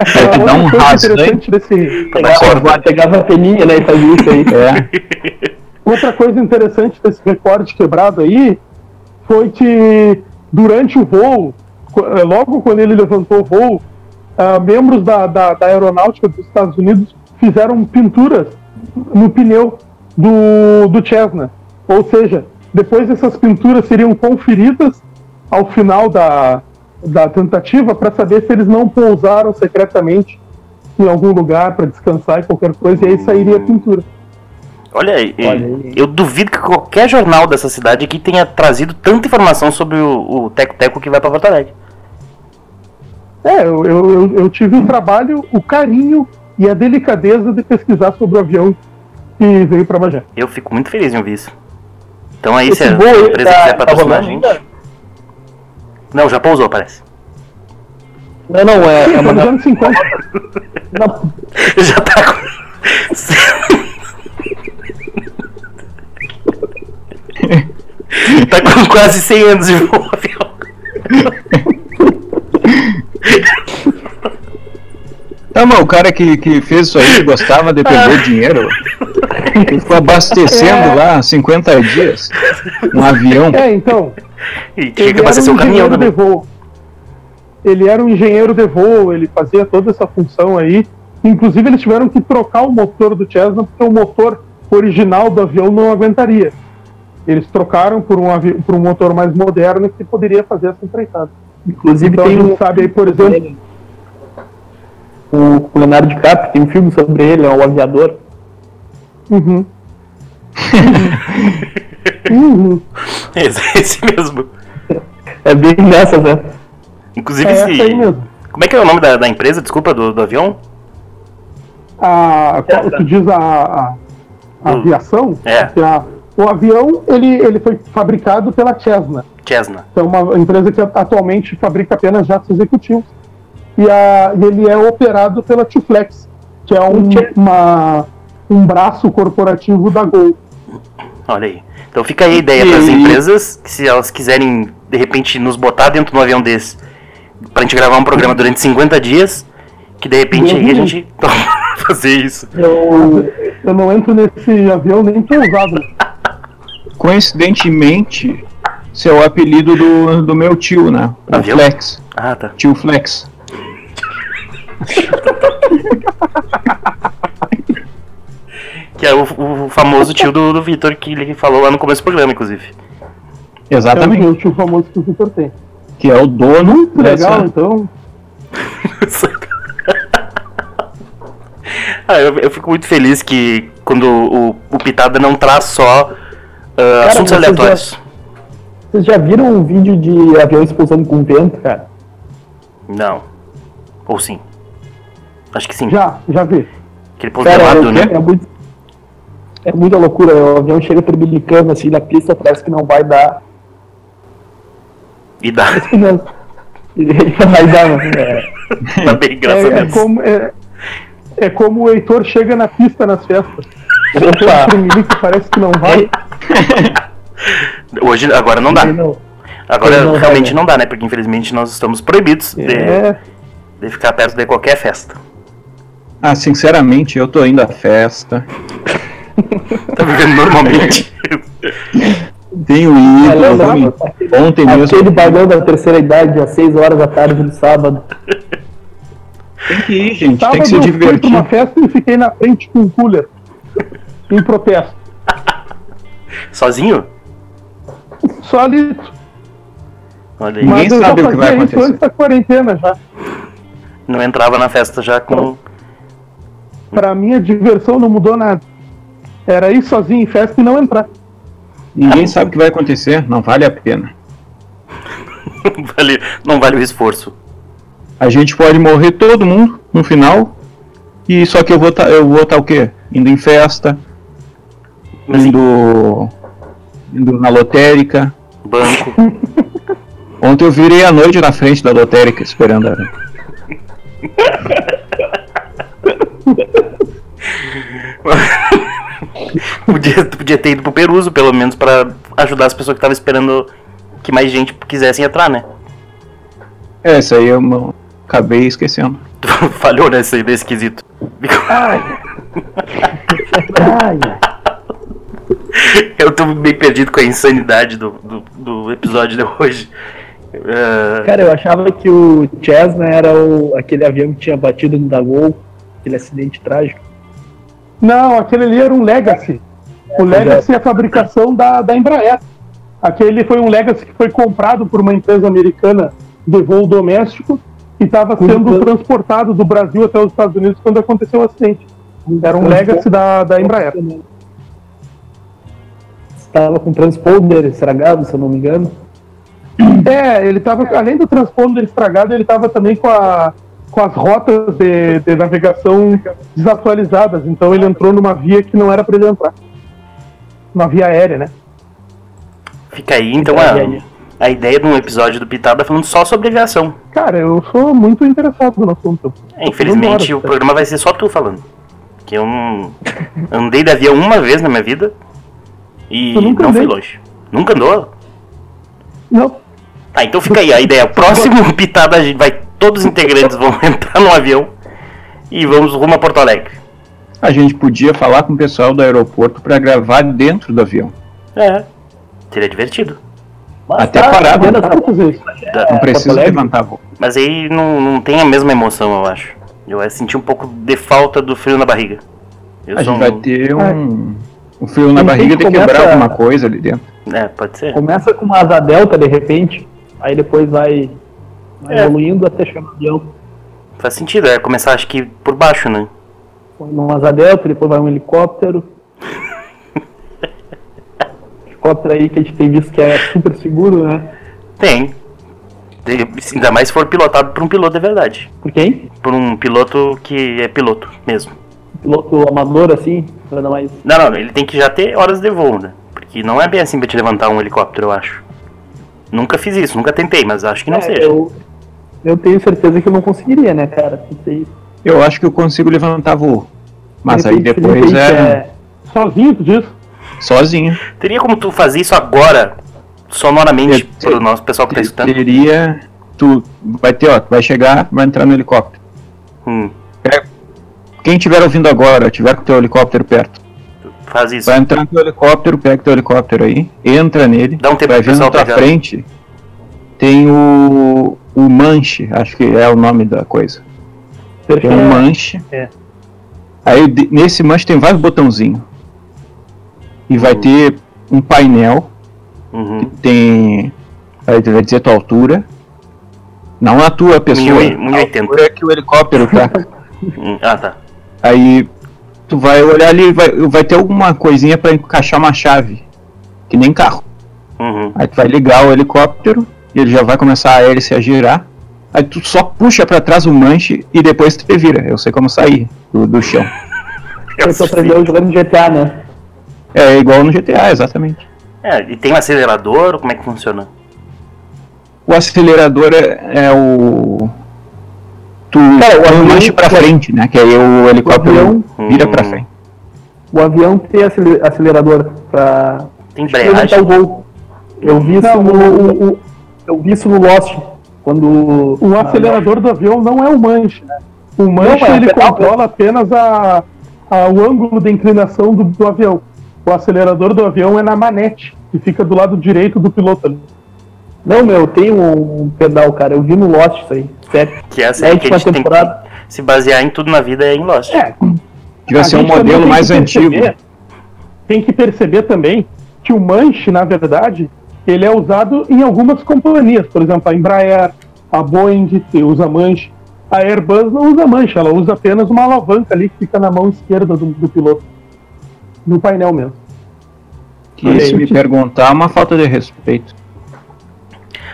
É que dá um interessante desse. Pegava, pegava a peninha, né? E fazia isso aí. É. Outra coisa interessante desse recorde quebrado aí foi que durante o voo, é, logo quando ele levantou o voo, uh, membros da, da, da, aeronáutica dos Estados Unidos fizeram pinturas no pneu do, do Cessna. Ou seja, depois essas pinturas seriam conferidas ao final da, da tentativa para saber se eles não pousaram secretamente em algum lugar para descansar e qualquer coisa, e aí sairia a pintura. Olha, Olha eu duvido que qualquer jornal dessa cidade aqui tenha trazido tanta informação sobre o, o Teco Teco que vai para Porto Alegre. É, eu, eu, eu, tive o trabalho, o carinho e a delicadeza de pesquisar sobre o avião que veio para Bagé. Eu fico muito feliz em ouvir isso. Então aí, se a empresa tá, quiser patrocinar tá a gente. Não, já pousou, parece. Não, não, é. é uma... anos 50. Não. Já tá com. tá com quase 100 anos de voo avião. Tá, mas o cara que, que fez isso aí gostava de perder dinheiro. Ele ficou abastecendo É. lá 50 dias. Um avião. É, então. E tinha Ele que abastecer era o um caminhão engenheiro de também. voo. Ele era um engenheiro de voo, ele fazia toda essa função aí. Inclusive, eles tiveram que trocar o motor do Cessna porque o motor original do avião não aguentaria. Eles trocaram por um, avi- por um motor mais moderno que poderia fazer essa empreitada. Inclusive Então, tem um. sabe aí, por exemplo, O Leonardo DiCaprio tem um filme sobre ele, é o aviador. Uhum. uhum. Esse, esse mesmo. É bem nessas, né? Inclusive, É esse. essa aí mesmo. Como é que é o nome da, da empresa, desculpa, do, do avião? A, qual- tu diz a, a- a Hum. aviação? É. A- o avião ele, ele foi fabricado pela Cessna. Que é uma empresa que atualmente fabrica apenas jatos executivos. E, a, e ele é operado pela Tuflex, que é um, uma, um braço corporativo da Gol. Olha aí. Então fica aí a ideia para as empresas que se elas quiserem de repente nos botar dentro de um avião desse pra gente gravar um programa durante 50 dias, que de repente aí a gente fazer isso. Eu, eu não entro nesse avião nem pousado. Coincidentemente, esse é o apelido do, do meu tio, né? O Avião? Flex. Ah, tá. Tio Flex. Que é o, o famoso tio do, do Vitor que ele falou lá no começo do programa, inclusive. É o Exatamente. tio famoso que o Victor tem. Que é o dono Muito legal, dessa. então. ah, eu, eu fico muito feliz que quando o, o Pitada não traz só ah, assuntos vocês aleatórios. Vocês já viram um vídeo de avião expulsando com vento, cara? Não. Ou sim. Acho que sim. Já, já vi. Aquele Cara, pouso é, né? é muito. É muita loucura. O avião chega turbinicando assim na pista, parece que não vai dar. E dá. Ele vai dar, né? É. Tá bem, graças a É, é como, é, é como o Heitor chega na pista nas festas. Opa! Tremelique parece que não vai. Hoje, agora não dá. Não- Agora não realmente né? não dá, né? Porque infelizmente nós estamos proibidos de, É, de ficar perto de qualquer festa. Ah, sinceramente, eu tô indo à festa. Tá vivendo normalmente. Tenho ido. É, lembra? me- Ontem mesmo. Aquele bailão da terceira idade, às 6 horas da tarde no sábado. Tem que ir, gente. sábado Tem que se eu fui pra divertir. uma festa e fiquei na frente com um cooler. Em protesto. Sozinho? Só ali. Olha. Ninguém Mas eu sabe o que vai acontecer. antes da quarentena já. Não entrava na festa já com. Pra mim a diversão não mudou nada. Era ir sozinho em festa e não entrar. Ninguém sabe o que vai acontecer. Não vale a pena. vale, não vale o esforço. A gente pode morrer todo mundo no final. E só que eu vou tá, eu vou estar o quê? Indo em festa, Mas, indo, indo na lotérica. banco. Ontem eu virei a noite na frente da lotérica esperando a... podia, podia ter ido pro Peruso, pelo menos, pra ajudar as pessoas que estavam esperando que mais gente quisessem entrar, né? É, isso aí eu não- acabei esquecendo. Tu falhou nesse, nesse quesito. Ai, ai. Eu tô bem perdido com a insanidade do, do, do episódio de hoje. É, Cara, eu achava que o Cessna era o, aquele avião que tinha batido no da Gol, aquele acidente trágico. Não, aquele ali era um Legacy. O Legacy é a fabricação da, da Embraer. Aquele foi um Legacy que foi comprado por uma empresa americana de voo doméstico e estava sendo transportado do Brasil até os Estados Unidos quando aconteceu o acidente. Era um Legacy da, da Embraer. Estava com transponder estragado, se eu não me engano. É, ele tava, além do transponder estragado, ele estava também com, a, com as rotas de, de navegação desatualizadas. Então ele entrou numa via que não era para ele entrar. Uma via aérea, né? fica aí, então, Fica a, aí. a ideia de um episódio do Pitada falando só sobre aviação. Cara, eu sou muito interessado no assunto. É, infelizmente, o programa vai ser só tu falando. Que eu não andei de avião uma vez na minha vida e não fui andei. longe. Nunca andou? Não, Tá, então fica aí a ideia. Próximo pitada, a gente vai, todos os integrantes vão entrar no avião e vamos rumo a Porto Alegre. A gente podia falar com o pessoal do aeroporto para gravar dentro do avião. É. Seria divertido. Mas Até tá, parado, né? fazer isso. Dá- Não É, precisa levantar voo. Mas aí não, não tem a mesma emoção, eu acho. Eu ia sentir um pouco de falta do frio na barriga. Eu A gente vai um- ter um, um frio na Tem barriga de que quebrar começa- alguma coisa ali dentro. É, pode ser. Começa com uma asa delta de repente, aí depois vai, vai É. evoluindo até chegar no avião. Faz sentido, é começar acho que por baixo, né? Põe numa asa delta, depois vai um helicóptero. helicóptero aí que a gente tem visto que é super seguro, né? Tem. Tem- Ainda mais se for pilotado por um piloto de verdade. Por quem? Por um piloto que é piloto mesmo. Piloto amador assim, nada mais. Não, não, ele tem que já ter horas de voo, né? Porque não é bem assim pra te levantar um helicóptero, eu acho. Nunca fiz isso, nunca tentei, mas acho que não É, seja. eu, eu tenho certeza que eu não conseguiria, né, cara? Eu acho que eu consigo levantar voo. Mas De aí de depois repente, é Sozinho, tu diz? sozinho. Teria como tu fazer isso agora, sonoramente, Eu- pro nosso pessoal que tá escutando? Teria. Tu vai ter, ó, tu vai chegar, vai entrar no helicóptero. Hum, Quem estiver ouvindo agora, tiver com o teu helicóptero perto, faz isso. vai entrar no teu helicóptero, pega o teu helicóptero aí, entra nele, Dá um tempo vai ver na tua frente, tem o, o manche, acho que é o nome da coisa. Tem Perfeito. um manche. É. Aí nesse manche tem vários botãozinhos. E vai Uhum. ter um painel, Uhum. tem. Vai vai dizer tua altura. Não a tua pessoa. Um e- um e a oitenta. altura é que o helicóptero tá. Hum, Ah, tá. Aí tu vai olhar ali, vai, vai ter alguma coisinha pra encaixar uma chave. Que nem carro. Uhum. Aí tu vai ligar o helicóptero e ele já vai começar a hélice a girar. Aí tu só puxa pra trás o manche e depois tu te vira. Eu sei como sair do, do chão. Eu sei. aprendeu jogando GTA, né? É igual no GTA, exatamente. É, e tem um acelerador, como é que funciona? O acelerador é, é o. Tu Cara, o o avião- manche pra frente, né? Que aí o helicóptero avião- vira Hum. pra frente. O avião tem acele- acelerador pra Tem embreagem? o voo. Eu vi isso Não, no. o- o- eu vi isso no Lost. Quando. O acelerador do avião não é o manche, né? O manche Não, é o ele pedal, controla apenas a, a- o ângulo de inclinação do, do avião. O acelerador do avião é na manete, que fica do lado direito do piloto ali. Não, meu, tem um pedal, cara. Eu vi no Lost isso aí. Sério. Que é assim É, que a a gente tem temporada. que se basear em tudo na vida é em Lost. É, Devia a ser um modelo tem mais que antigo. perceber- Tem que perceber também que o manche, na verdade, ele é usado em algumas companhias. Por exemplo, a Embraer, a Boeing usa manche. A Airbus não usa manche, ela usa apenas uma alavanca ali que fica na mão esquerda do, do piloto. No painel mesmo. Que se me perguntar, é uma falta de respeito.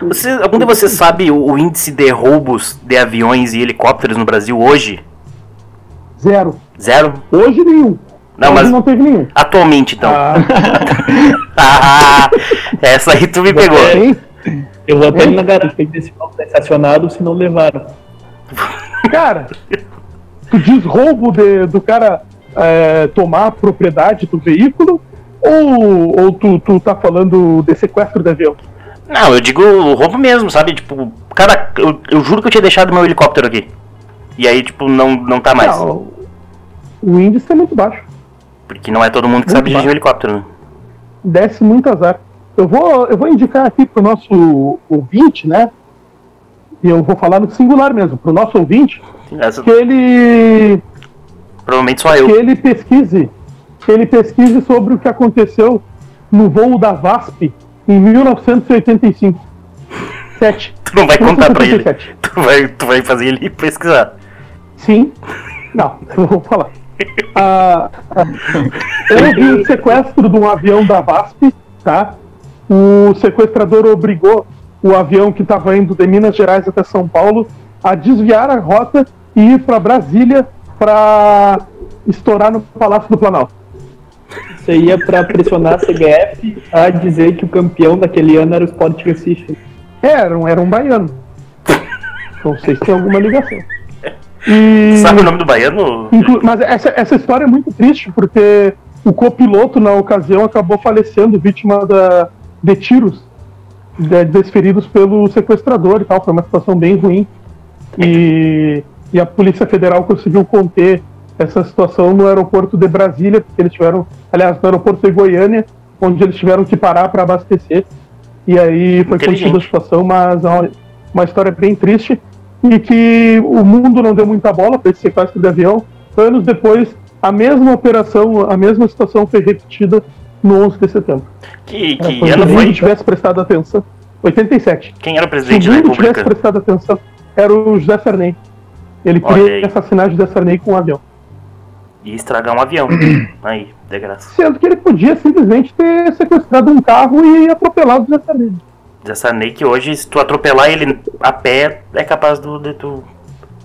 Você, algum de vocês sabe o, o índice de roubos de aviões e helicópteros no Brasil hoje? Zero. Zero? Hoje nenhum. Não, Hoje mas não teve nenhum. atualmente então. Ah, Ah, essa aí tu me pegou. Eu vou até ali na garagem desse carro tá estacionado se não levaram. Cara, tu diz roubo de- do cara é, tomar a propriedade do veículo ou, ou tu, tu tá falando de sequestro de avião? Não, eu digo roubo mesmo, sabe? Tipo, cara, eu, eu juro que eu tinha deixado meu helicóptero aqui. E aí, tipo, não, não tá mais. Não, o índice é muito baixo. Porque não é todo mundo que Muito sabe dirigir um helicóptero, né? Desce muito azar. Eu vou, eu vou indicar aqui pro nosso ouvinte, né? E eu vou falar no singular mesmo, pro nosso ouvinte, Essa, que ele provavelmente só que eu. ele pesquise, que ele pesquise sobre o que aconteceu no voo da VASP em 1985. 7. Tu não vai contar pra ele. 1987. Tu vai, tu vai fazer ele pesquisar. Sim. Não, eu vou falar. Ah, ah, houve o sequestro de um avião da VASP, tá? O sequestrador obrigou o avião que estava indo de Minas Gerais até São Paulo a desviar a rota e ir para Brasília para estourar no Palácio do Planalto. Isso aí é pra pressionar a CBF a dizer que o campeão daquele ano era o Sport Recife. É, Era um, era um baiano. Não sei se tem alguma ligação. E... Sabe o nome do baiano? Inclu- Mas essa, essa história é muito triste, porque o copiloto, na ocasião, acabou falecendo vítima da, de tiros de- desferidos pelo sequestrador e tal. Foi uma situação bem ruim. E e a Polícia Federal conseguiu conter essa situação no aeroporto de Brasília, porque eles tiveram, aliás, no aeroporto de Goiânia, onde eles tiveram que parar para abastecer. E aí foi contida a situação, mas é uma, uma história bem triste e que o mundo não deu muita bola para esse sequestro de avião. Anos depois, a mesma operação, a mesma situação foi repetida no 11 de setembro. Que, que ano foi? Se tivesse prestado atenção. 87. Quem era o presidente Se da mundo tivesse prestado atenção, era o José Sarney. Ele queria assassinar José Sarney com um avião. E estragar um avião. Aí, de graça. Sendo que ele podia simplesmente ter sequestrado um carro e atropelado o. José Sarney que hoje, se tu atropelar ele a pé, é capaz do, de tu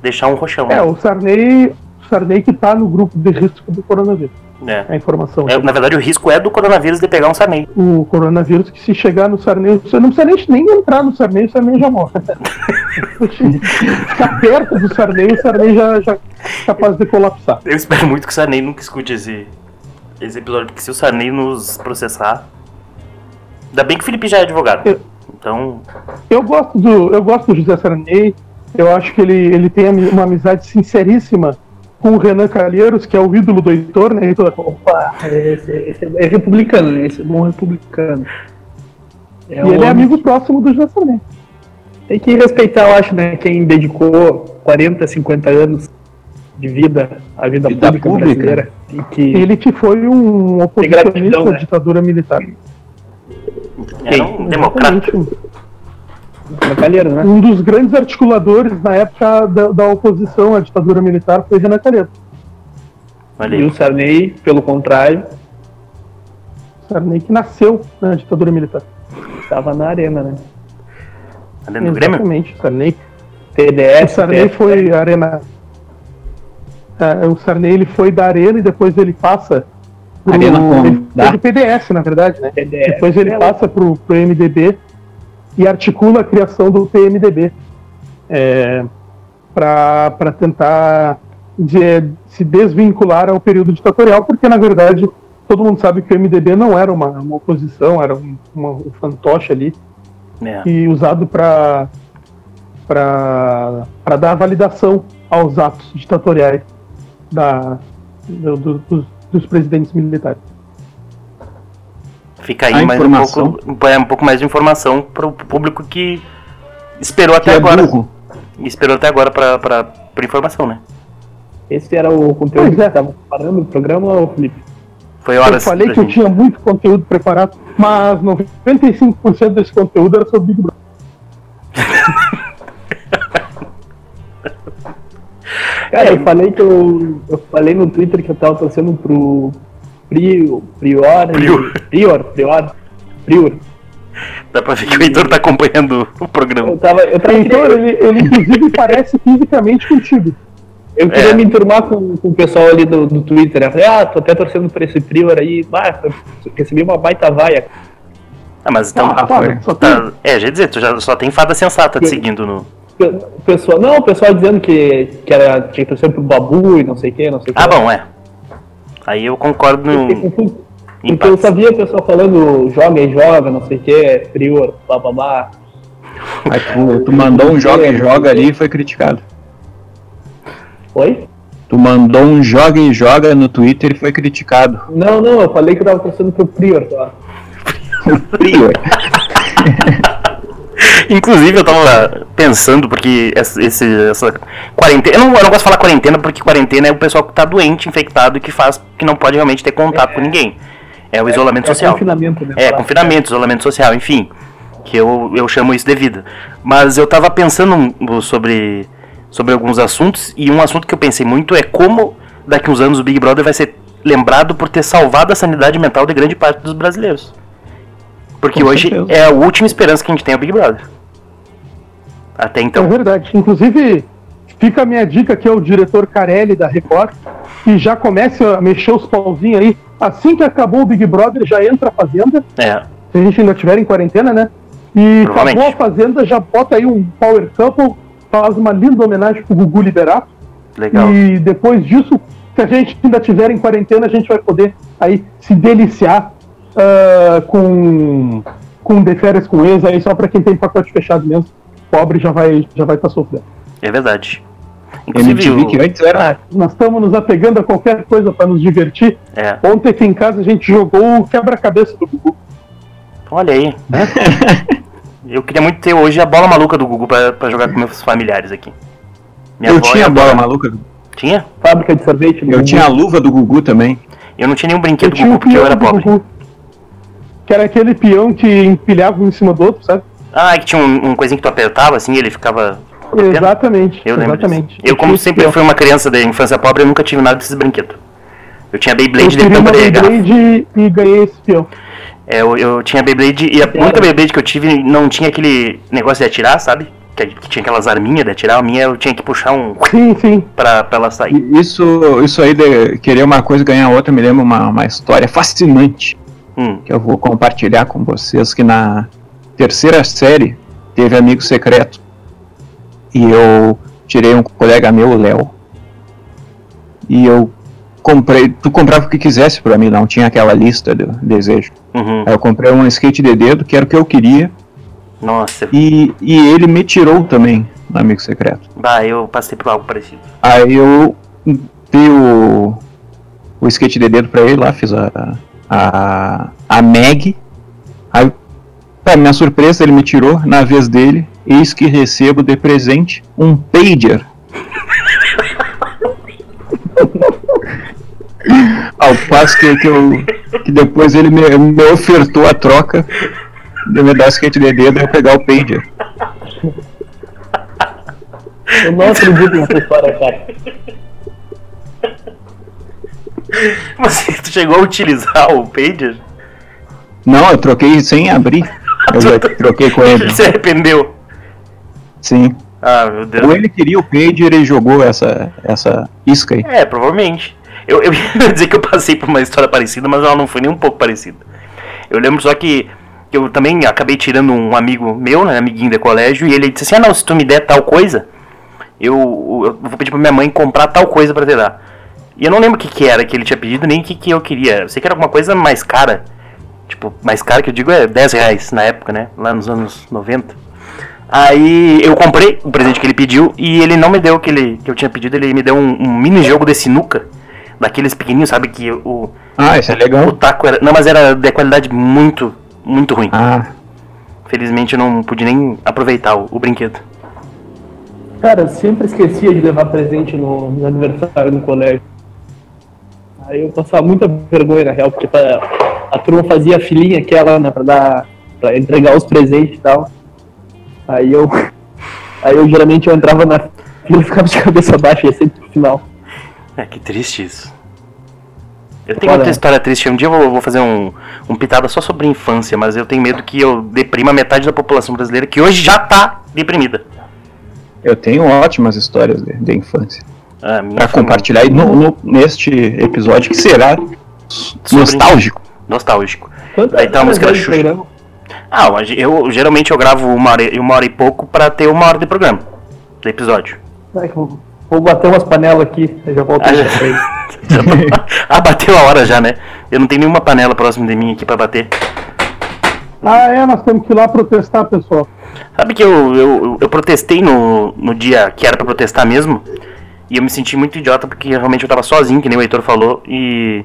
deixar um roxão. É, né? o Sarney, Sarney que tá no grupo de risco do coronavírus. É. A informação. É, na verdade, o risco é do coronavírus de pegar um Sarney. O coronavírus, que se chegar no Sarney, você não precisa nem, nem entrar no Sarney, o Sarney já morre. Ficar perto do Sarney, o Sarney já, já é capaz de colapsar. Eu espero muito que o Sarney nunca escute esse, esse episódio, porque se o Sarney nos processar. Ainda bem que o Felipe já é advogado. Eu, então. Eu gosto do. Eu gosto do José Sarney. Eu acho que ele, ele tem uma amizade sinceríssima com o Renan Calheiros, que é o ídolo do Heitor, né, Heitor? Opa, esse, esse é republicano, né? Esse é bom republicano. É e ele é amigo próximo do José Sarney. Tem que respeitar, eu acho, né, quem dedicou 40, 50 anos de vida à vida, vida pública, pública, brasileira. E que ele que foi um oposicionista à né? ditadura militar. Era um democrata. Calheiro, né? Um dos grandes articuladores na época da, da oposição à ditadura militar foi Renan Calheiro. E o Sarney, pelo contrário. Sarney que nasceu na ditadura militar. Estava na arena, né? Arena do Exatamente, Grêmio? Sarney. TDS. O Sarney foi arena. É, o Sarney ele foi da arena e depois ele passa pro, arena com, ele foi do PDS, na verdade, né? PDS. Depois ele passa pro, pro MDB e articula a criação do PMDB é, para tentar de, se desvincular ao período ditatorial, porque na verdade todo mundo sabe que o MDB não era uma, uma oposição, era um, uma, um fantoche ali, é. e usado para para dar validação aos atos ditatoriais da, do, do, dos, dos presidentes militares. Fica aí mais um pouco, é, um pouco mais de informação para o público que esperou até que é agora. Burro. Esperou até agora para por informação, né? Esse era o conteúdo que é. estava preparando o programa, Felipe? Foi horas. Eu falei que gente. eu tinha muito conteúdo preparado, mas 95% desse conteúdo era sobre Big Brother. Cara, eu falei que eu, eu falei no Twitter que eu tava torcendo pro, Prior, Prior, Prior, Prior, Prior. Dá pra ver que o Heitor tá acompanhando o programa. Eu tava, eu tava Heitor, ele, ele inclusive parece fisicamente contigo. Eu queria é. me enturmar com, com o pessoal ali do, do Twitter. Eu falei, ah, tô até torcendo por esse Prior aí. Bah, recebi uma baita vaia. Ah, mas então. Ah, tá, tá, é, já dizer, tu já só tem fada sensata te seguindo no. Pessoal, não, o pessoal dizendo que, que era, tinha que torcer pro Babu e não sei o que, não sei o que. Ah, bom, é. Aí eu concordo no. Então eu sabia o pessoal falando joga e joga, não sei o que, prior, bababá. Aí tu, tu mandou um joga e joga ali e foi criticado. Oi? Tu mandou um joga e joga no Twitter e foi criticado. Não, não, eu falei que eu tava torcendo pro Prior, tá? Prior. Inclusive, eu tava pensando, porque essa, esse, essa quarentena. Eu não, eu não gosto de falar quarentena, porque quarentena é o pessoal que tá doente, infectado, que faz. que não pode realmente ter contato é, com ninguém. É o é, isolamento é social. Confinamento, né? É, confinamento, isolamento social, enfim. Que eu, eu chamo isso de vida. Mas eu tava pensando sobre, sobre alguns assuntos, e um assunto que eu pensei muito é como daqui uns anos o Big Brother vai ser lembrado por ter salvado a sanidade mental de grande parte dos brasileiros. Porque Com hoje certeza. é a última esperança que a gente tem ao Big Brother. Até então. É verdade. Inclusive, fica a minha dica que é o diretor Carelli da Record, que já começa a mexer os pauzinhos aí. Assim que acabou o Big Brother, já entra a Fazenda. É. Se a gente ainda estiver em quarentena, né? E acabou a Fazenda, já bota aí um Power Couple, faz uma linda homenagem pro Gugu Liberato. Legal. E depois disso, se a gente ainda estiver em quarentena, a gente vai poder aí se deliciar uh, com, com de férias com ex, aí só para quem tem pacote fechado mesmo. Pobre já vai já vai estar tá sofrendo. É verdade. Inclusive, MTV o- que antes era. Nós estamos nos apegando a qualquer coisa para nos divertir. é, Ontem aqui em casa a gente jogou o quebra-cabeça do Gugu. olha aí. Eu queria muito ter hoje a bola maluca do Gugu pra, pra jogar com meus familiares aqui. Minha eu tinha a bola maluca. Tinha? Fábrica de sorvete. Eu Gugu. tinha a luva do Gugu também. Eu não tinha nenhum brinquedo do tinha Gugu o porque eu era do pobre. Gugu, que era aquele peão que empilhava um em cima do outro, sabe? Ah, que tinha um, um coisinho que tu apertava assim e ele ficava. Exatamente. Eu lembro exatamente. disso. Eu, como sempre peão. fui uma criança de infância pobre, eu nunca tive nada desses brinquedos. Eu tinha Eu Beyblade de queria tampa uma de garrafa. Beyblade e ganhei esse peão. É, eu, eu tinha Beyblade e a única Beyblade que eu tive não tinha aquele negócio de atirar, sabe? Que, que tinha aquelas arminhas de atirar. A minha eu tinha que puxar um Sim, sim. pra, pra ela sair. Isso, isso aí de querer uma coisa e ganhar outra me lembra uma, uma história fascinante Hum, que eu vou compartilhar com vocês que na terceira série teve amigo secreto e eu tirei um colega meu, o Léo, e eu comprei, tu comprava o que quisesse pra mim, não tinha aquela lista de desejo. uhum. Aí eu comprei um skate de dedo, que era o que eu queria, Nossa, e, e ele me tirou também no amigo secreto. bah, eu passei por algo parecido. Aí eu dei o, o skate de dedo pra ele lá, fiz a, a, a Meg. Aí, pra minha surpresa, ele me tirou na vez dele. Eis que recebo de presente um pager. Ao passo que, que, eu, que depois ele me, me ofertou a troca de me dar skate de dedo e eu pegar o pager. Eu não acredito nessa história, cara. Você chegou a utilizar o Pager? Não, eu troquei sem abrir. Eu já troquei com ele. Ele se arrependeu. Sim. Ah, meu Deus. Ou ele queria o pager e jogou essa, essa isca aí. É, provavelmente. Eu, eu ia dizer que eu passei por uma história parecida, mas ela não foi nem um pouco parecida. Eu lembro só que eu também acabei tirando um amigo meu, né, amiguinho de colégio, e ele disse assim, ah não, se tu me der tal coisa, eu, eu vou pedir pra minha mãe comprar tal coisa pra te dar. E eu não lembro o que, que era que ele tinha pedido, nem o que, que eu queria. Eu sei que era alguma coisa mais cara. Tipo, mais cara que eu digo é 10 reais na época, né? Lá nos anos 90. Aí eu comprei o presente que ele pediu e ele não me deu o que, ele, que eu tinha pedido, ele me deu um, um mini jogo de sinuca. Daqueles pequenininhos, sabe? Que o, Ah, isso é o legal. taco era. Não, mas era de qualidade muito, muito ruim. Ah, Felizmente eu não pude nem aproveitar o, o brinquedo. Cara, eu sempre esquecia de levar presente no, no aniversário no colégio. Aí eu passava muita vergonha, na real, porque pra- a turma fazia a filinha aquela, né, pra dar. pra entregar os presentes e tal. Aí eu. Aí eu geralmente eu entrava na fila e ficava de cabeça baixa, ia sempre pro final. É, que triste isso. Eu tenho Olha. outra história triste. Um dia eu vou, vou fazer um, um pitada só sobre infância, mas eu tenho medo que eu deprima metade da população brasileira que hoje já tá deprimida. eu tenho ótimas histórias de, de infância A minha pra foi compartilhar aí no, no- neste episódio que será Sobre- nostálgico. nostálgico. Quantas Aí tá a música da Xuxa. Ah, mas eu geralmente eu gravo uma hora, e- uma hora e pouco pra ter uma hora de programa. De episódio. Ai, eu Vou bater umas panelas aqui, eu já volto Ah, aí. já- ah, bateu a hora já, né? Eu não tenho nenhuma panela próxima de mim aqui pra bater. Ah, é, nós temos que ir lá protestar, pessoal. Sabe que eu, eu, eu protestei no, no dia que era pra protestar mesmo? E eu me senti muito idiota porque realmente eu tava sozinho, que nem o Heitor falou, e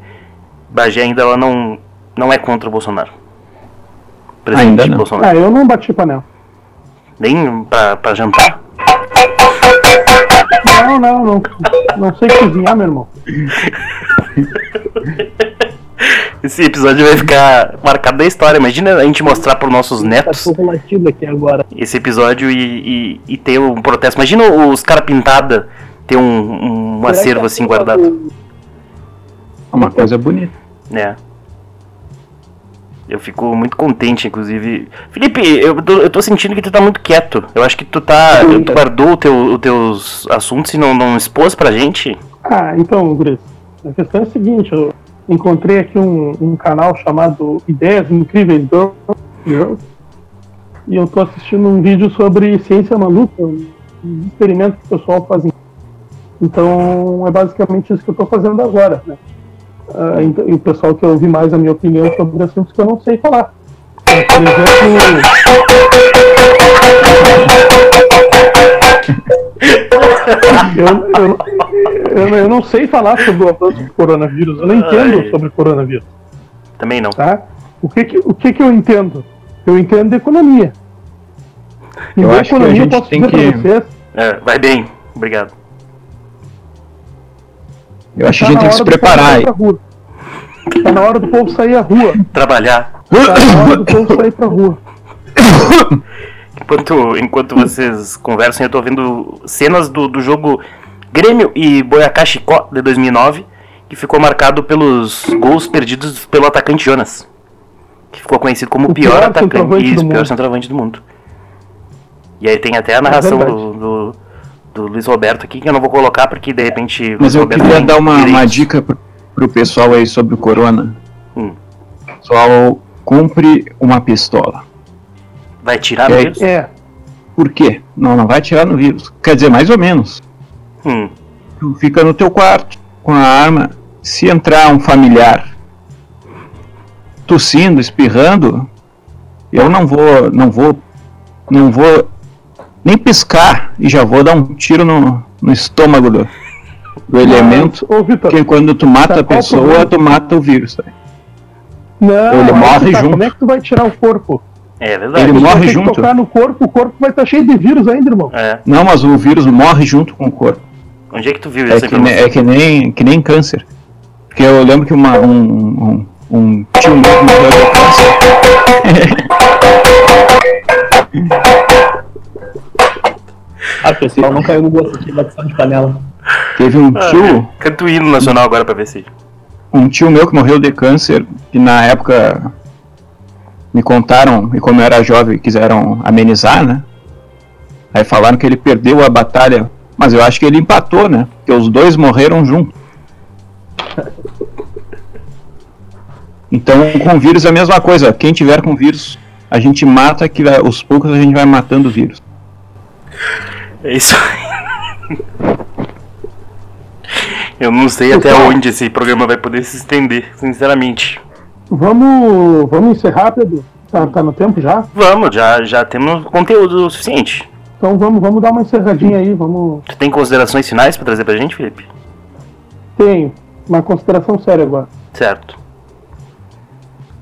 Bagé ainda ela não, não é contra o Bolsonaro. Presidente Ainda não. Bolsonaro. Ah, eu não bati panela. Nem pra, pra jantar. Não, não, não. Não sei cozinhar, meu irmão. Esse episódio vai ficar marcado da história. Imagina a gente mostrar pros nossos Tá netos esse episódio e, e, e ter um protesto. Imagina os cara pintada ter um, um acervo assim guardado. É uma coisa bonita. É. Eu fico muito contente, inclusive. Felipe, eu tô, eu tô sentindo que tu tá muito quieto. Eu acho que tu tá. Sim, Tu guardou o teu, os teus assuntos e não, não expôs pra gente. Ah, então, Gris, a questão é a seguinte, eu encontrei aqui um, um canal chamado Ideias Incríveis Girl- Girls e eu tô assistindo um vídeo sobre ciência maluca, um experimento que o pessoal faz. em- Então, é basicamente isso que eu tô fazendo agora, né? Ah, então- e o pessoal quer ouvir mais a minha opinião sobre assuntos que eu não sei falar. Então, Por exemplo, eu, eu, eu, eu não sei falar sobre o avanço do coronavírus. Eu não entendo Ai. sobre coronavírus. Também não. Tá? O, que, que, o que, que eu entendo? Eu entendo de economia. E Eu acho que a economia eu gente posso tem dizer que- pra vocês É, vai bem. Obrigado. Eu acho que a tá gente tem que se hora do povo preparar. Tá na hora do povo sair à rua. Trabalhar. Tá na hora do povo sair pra rua. Enquanto, enquanto vocês conversam, eu tô vendo cenas do, do jogo Grêmio e Boyacá Chicó de 2009, que ficou marcado pelos gols perdidos pelo atacante Jonas. Que ficou conhecido como o pior, pior atacante e o pior centroavante do mundo. E aí tem até a narração verdade. do, do, do Luiz Roberto aqui, que eu não vou colocar porque de repente. Mas eu Roberto queria dar uma, uma dica pro, pro pessoal aí sobre o corona. Hum. Pessoal, compre uma pistola. Vai tirar E aí? mesmo? É. Por quê? Não, não vai tirar no vírus. Quer dizer, mais ou menos. Hum. Tu fica no teu quarto com a arma. Se entrar um familiar tossindo, espirrando, eu não vou, não vou, não vou nem piscar e já vou dar um tiro no, no estômago do, do elemento. Ô, Vitor. Porque quando tu mata Tá, a pessoa, tu mata o vírus. tá? Não, Ele morre tá, junto. Como é que tu vai tirar o corpo? É verdade. Ele Tu vai morre junto. tocar no corpo, o corpo vai estar cheio de vírus ainda, irmão. É. Não, mas o vírus morre junto com o corpo. Onde é que tu viu É essa que, informação? é que nem, que nem câncer. Porque eu lembro que uma, um, um, um tio meu que morreu de câncer. Ah, pessoal, não caiu no gosto de batição de panela. Teve um Ah, tio, Canta o hino nacional agora pra ver se. um tio meu que morreu de câncer, que na época me contaram, e como eu era jovem, quiseram amenizar, né? Aí falaram que ele perdeu a batalha, mas eu acho que ele empatou, né? Porque os dois morreram juntos. Então, com vírus é a mesma coisa. Quem tiver com vírus, a gente mata, que aos poucos a gente vai matando o vírus. É isso aí. Eu não sei até Pessoal. onde esse programa vai poder se estender, sinceramente. Vamos, vamos encerrar, Pedro? Tá, tá no tempo já? Vamos, já, já temos conteúdo suficiente. Então vamos, vamos dar uma encerradinha aí, vamos. Tu tem considerações finais pra trazer pra gente, Felipe? Tenho uma consideração séria agora. Certo.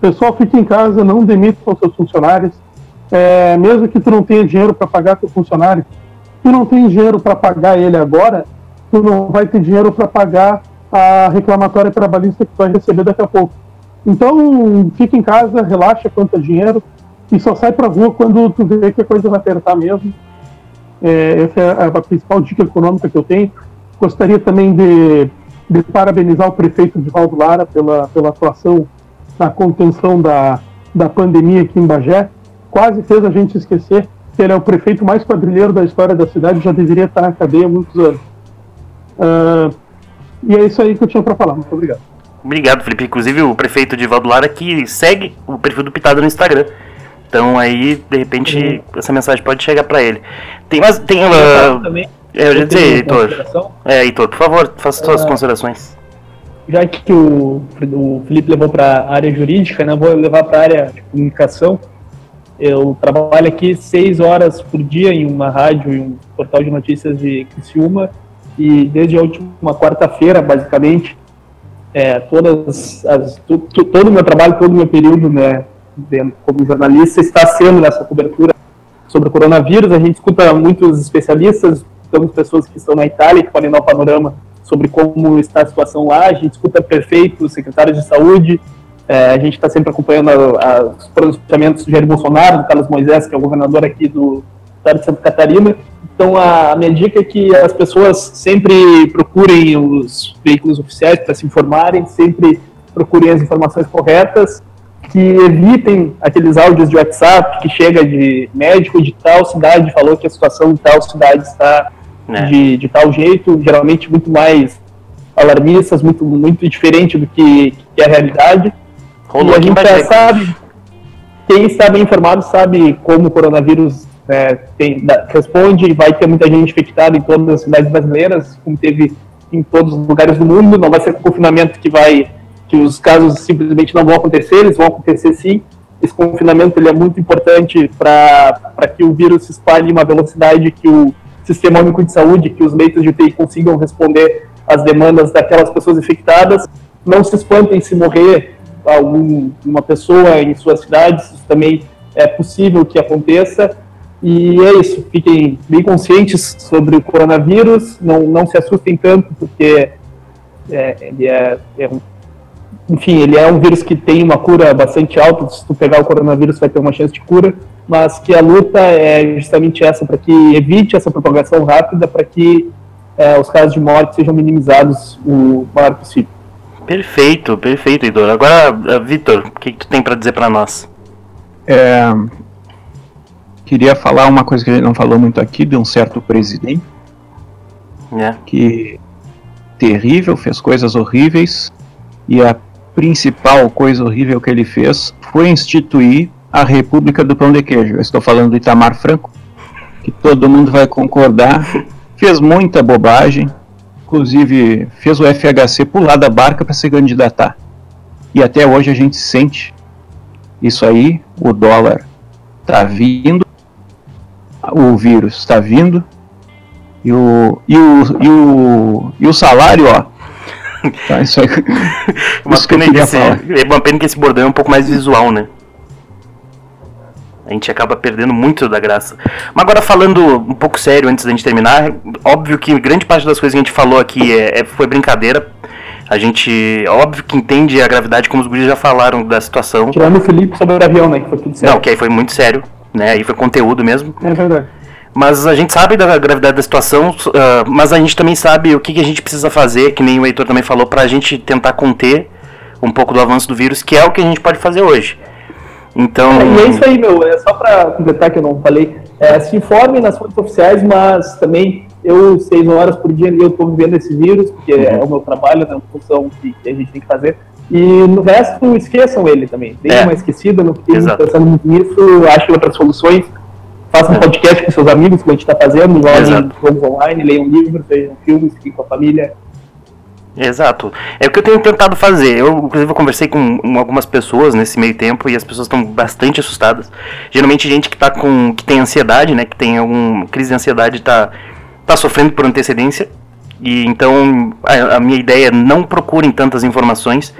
Pessoal, fique em casa, não demita os seus funcionários. É, mesmo que tu não tenha dinheiro para pagar teu funcionário, tu não tem dinheiro para pagar ele agora, tu não vai ter dinheiro para pagar a reclamatória trabalhista que tu vai receber daqui a pouco. Então, fica em casa, relaxa quanto é dinheiro e só sai pra rua quando tu vê que a coisa vai apertar mesmo. É, essa é a principal dica econômica que eu tenho. Gostaria também de, de parabenizar o prefeito de Valdo Lara pela, pela atuação na contenção da, da pandemia aqui em Bagé. Quase fez a gente esquecer que ele é o prefeito mais quadrilheiro da história da cidade, já deveria estar na cadeia há muitos anos. Ah, e é isso aí que eu tinha para falar. Muito obrigado. Obrigado, Felipe. Inclusive o prefeito de Valdo Lara que segue o perfil do Pitada no Instagram. Então aí, de repente, essa mensagem pode chegar pra ele. Tem mais. Tem. Também, é, eu já ia eu dizer, tenho uma Heitor. É, Heitor, por favor, faça suas Ah. considerações. já que o, o Felipe levou para a área jurídica, né, vou levar para a área de comunicação. Eu trabalho aqui seis horas por dia em uma rádio e um portal de notícias de Criciúma e desde a última quarta-feira, basicamente, é, todas as, tu- tu- todo o meu trabalho, todo o meu período né, de- como jornalista está sendo nessa cobertura sobre o coronavírus. A gente escuta muitos especialistas, temos pessoas que estão na Itália que podem dar o panorama sobre como está a situação lá. A gente escuta prefeitos, secretários de saúde. É, a gente está sempre acompanhando a- a- os pronunciamentos do Jair Bolsonaro, do Carlos Moisés, que é o governador aqui do estado de Santa Catarina. Então, a, a minha dica é que as pessoas sempre procurem os veículos oficiais para se informarem, sempre procurem as informações corretas, que evitem aqueles áudios de WhatsApp que chega de médico de tal cidade falou que a situação de tal cidade está Né? de, de tal jeito, geralmente muito mais alarmistas, muito, muito diferente do que, que é a realidade. Rolou e a gente já Bagé. sabe, quem está bem informado sabe como o coronavírus né, tem, dá- responde vai ter muita gente infectada em todas as cidades brasileiras, como teve em todos os lugares do mundo. Não vai ser com confinamento que vai que os casos simplesmente não vão acontecer, eles vão acontecer sim. Esse confinamento ele é muito importante para que o vírus se espalhe em uma velocidade que o sistema único de saúde, que os leitos de UTI consigam responder às demandas daquelas pessoas infectadas. Não se espantem se morrer algum, uma pessoa em suas cidades, isso também é possível que aconteça. E é isso, fiquem bem conscientes sobre o coronavírus, não, não se assustem tanto, porque é, ele é, é um, enfim, ele é um vírus que tem uma cura bastante alta, se tu pegar o coronavírus vai ter uma chance de cura, mas que a luta é justamente essa, para que evite essa propagação rápida, para que é, os casos de morte sejam minimizados o maior possível. Perfeito, perfeito, Idor. Agora, eh, Vitor, o que, que tu tem para dizer para nós? É, queria falar uma coisa que a gente não falou muito aqui, de um certo presidente É. que terrível, fez coisas horríveis e a principal coisa horrível que ele fez foi instituir a República do Pão de Queijo. Eu estou falando do Itamar Franco, que todo mundo vai concordar, fez muita bobagem, inclusive fez o FHC pular da barca para se candidatar. E até hoje a gente sente isso aí, o dólar tá vindo, o vírus está vindo, e o, e o, e o, e o salário, ó. Tá, isso aí. Uma Isso que pena, que queria esse, é uma pena que esse bordão é um pouco mais visual, né? A gente acaba perdendo muito da graça. Mas agora falando um pouco sério antes da gente terminar, óbvio que grande parte das coisas que a gente falou aqui é, é- foi brincadeira. A gente, óbvio que entende a gravidade, como os guris já falaram da situação. Tirando o Felipe sobre o avião, né, que foi tudo certo. Não, que aí foi muito sério, né? Aí foi conteúdo mesmo. É verdade. Mas a gente sabe da gravidade da situação, ah, mas a gente também sabe o que, que a gente precisa fazer, que nem o Heitor também falou, pra gente tentar conter um pouco do avanço do vírus, que é o que a gente pode fazer hoje. Então. E é isso aí, meu. É só para completar que eu não falei. É, se informe nas fontes oficiais, mas também eu, seis horas por dia, eu estou vivendo esse vírus, porque é o meu trabalho, né, uma função que, que a gente tem que fazer. E no resto, esqueçam ele também. Deem É. uma esquecida, não fiquem pensando muito nisso, achem outras soluções. Façam um podcast com seus amigos, como a gente está fazendo, Exato. jogos online, leiam livros, vejam filmes, fiquem com a família. Exato. É o que eu tenho tentado fazer. Eu, inclusive, eu conversei com algumas pessoas nesse meio tempo e as pessoas estão bastante assustadas. Geralmente gente que tá com. que tem ansiedade, né? Que tem alguma crise de ansiedade tá, tá sofrendo por antecedência. E então a, a minha ideia é não procurem tantas informações.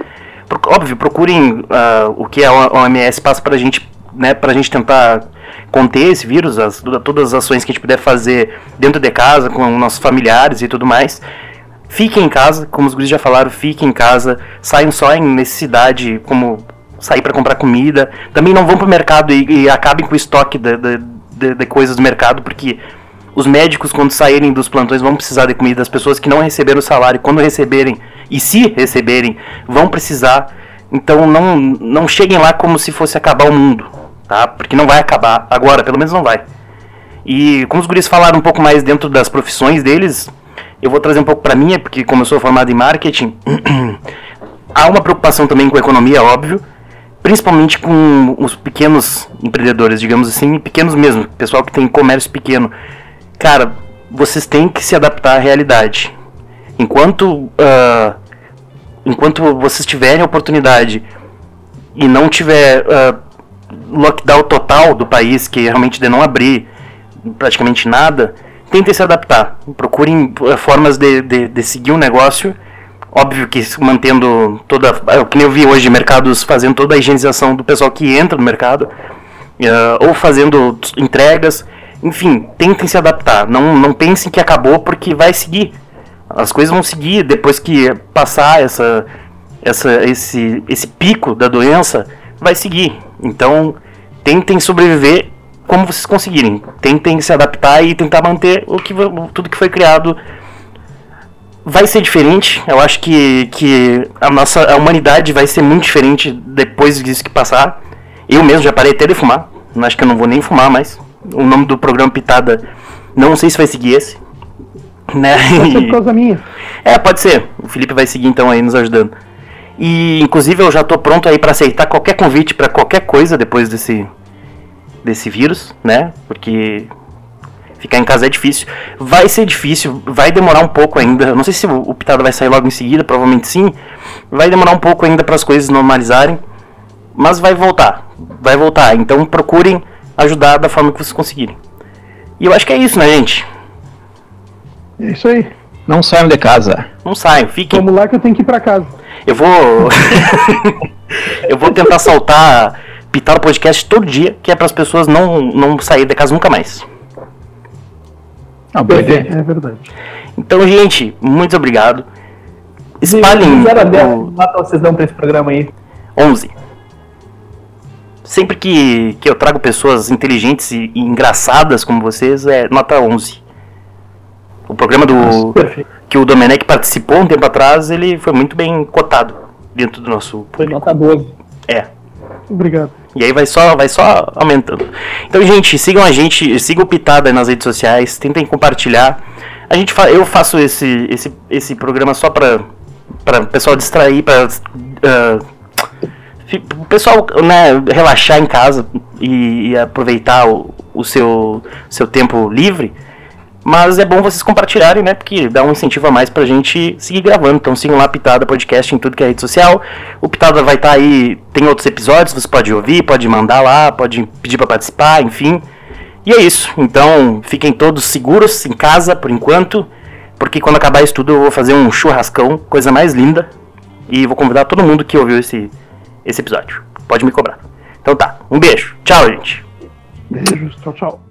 Óbvio, procurem ah, o que a OMS passa pra gente, né? Pra gente tentar conter esse vírus, as- todas as ações que a gente puder fazer dentro de casa, com nossos familiares e tudo mais. Fiquem em casa, como os guris já falaram, fiquem em casa, saiam só em necessidade, como sair para comprar comida. Também não vão pro mercado e, e acabem com o estoque de, de- de- de coisas do mercado, porque os médicos, quando saírem dos plantões, vão precisar de comida. As pessoas que não receberam o salário, quando receberem, e se receberem, vão precisar. Então não, não cheguem lá como se fosse acabar o mundo, tá? Porque não vai acabar agora, pelo menos não vai. E como os guris falaram um pouco mais dentro das profissões deles, eu vou trazer um pouco para minha, porque como eu sou formado em marketing, há uma preocupação também com a economia, óbvio, principalmente com os pequenos empreendedores, digamos assim, pequenos mesmo, pessoal que tem comércio pequeno. Cara, vocês têm que se adaptar à realidade. Enquanto ah, enquanto vocês tiverem a oportunidade e não tiver ah, lockdown total do país, que realmente de não abrir praticamente nada, tentem se adaptar. Procurem eh, formas de, de, de seguir um negócio. Óbvio que mantendo toda. É o que nem eu vi hoje, mercados fazendo toda a higienização do pessoal que entra no mercado, eh, ou fazendo entregas. Enfim, tentem se adaptar. Não, não pensem que acabou porque vai seguir. As coisas vão seguir depois que passar essa, essa, esse, esse pico da doença, vai seguir. Então, tentem sobreviver como vocês conseguirem. Tentem se adaptar e tentar manter o que, tudo que foi criado. Vai ser diferente. Eu acho que, que a nossa a humanidade vai ser muito diferente depois disso que passar. Eu mesmo já parei até de fumar. Acho que eu não vou nem fumar mais. O nome do programa Pitada, não sei se vai seguir esse. Né? Pode ser por causa minha. É, pode ser. O Felipe vai seguir então aí nos ajudando. E inclusive eu já tô pronto aí para aceitar qualquer convite para qualquer coisa depois desse desse vírus, né? Porque ficar em casa é difícil. Vai ser difícil, vai demorar um pouco ainda. Não sei se o o Pitada vai sair logo em seguida, provavelmente sim. Vai demorar um pouco ainda para as coisas normalizarem, mas vai voltar. Vai voltar. Então procurem ajudar da forma que vocês conseguirem. E eu acho que é isso, né, gente? É isso aí. Não saiam de casa. Não saiam, fiquem. Vamos lá que eu tenho que ir pra casa. Eu vou. eu vou tentar soltar pitar o podcast todo dia, que é para as pessoas não, não sair de casa nunca mais. Ah, boa ideia. É verdade. Então, gente, muito obrigado. Espalhem. Zero a dez, o que nota vocês dão pra esse programa aí? 11. Sempre que, que eu trago pessoas inteligentes e, e engraçadas como vocês, é nota 11. O programa do Perfeito. que o Domenech participou um tempo atrás, ele foi muito bem cotado dentro do nosso Foi nota 12. é. Obrigado. E aí vai só, vai só aumentando. Então, gente, sigam a gente, sigam o Pitada nas redes sociais, tentem compartilhar. A gente fa eu faço esse, esse, esse programa só para para o pessoal distrair, para o pessoal né, relaxar em casa e, e aproveitar o, o seu, seu tempo livre. Mas é bom vocês compartilharem, né? Porque dá um incentivo a mais pra gente seguir gravando. Então sigam lá Pitada Podcast em tudo que é rede social. O Pitada vai estar aí, tem outros episódios, você pode ouvir, pode mandar lá, pode pedir pra participar, enfim. E é isso. Então fiquem todos seguros em casa por enquanto. Porque quando acabar isso tudo eu vou fazer um churrascão, coisa mais linda. E vou convidar todo mundo que ouviu esse, esse episódio. Pode me cobrar. Então tá, um beijo. Tchau, gente. Beijos. Tchau, tchau.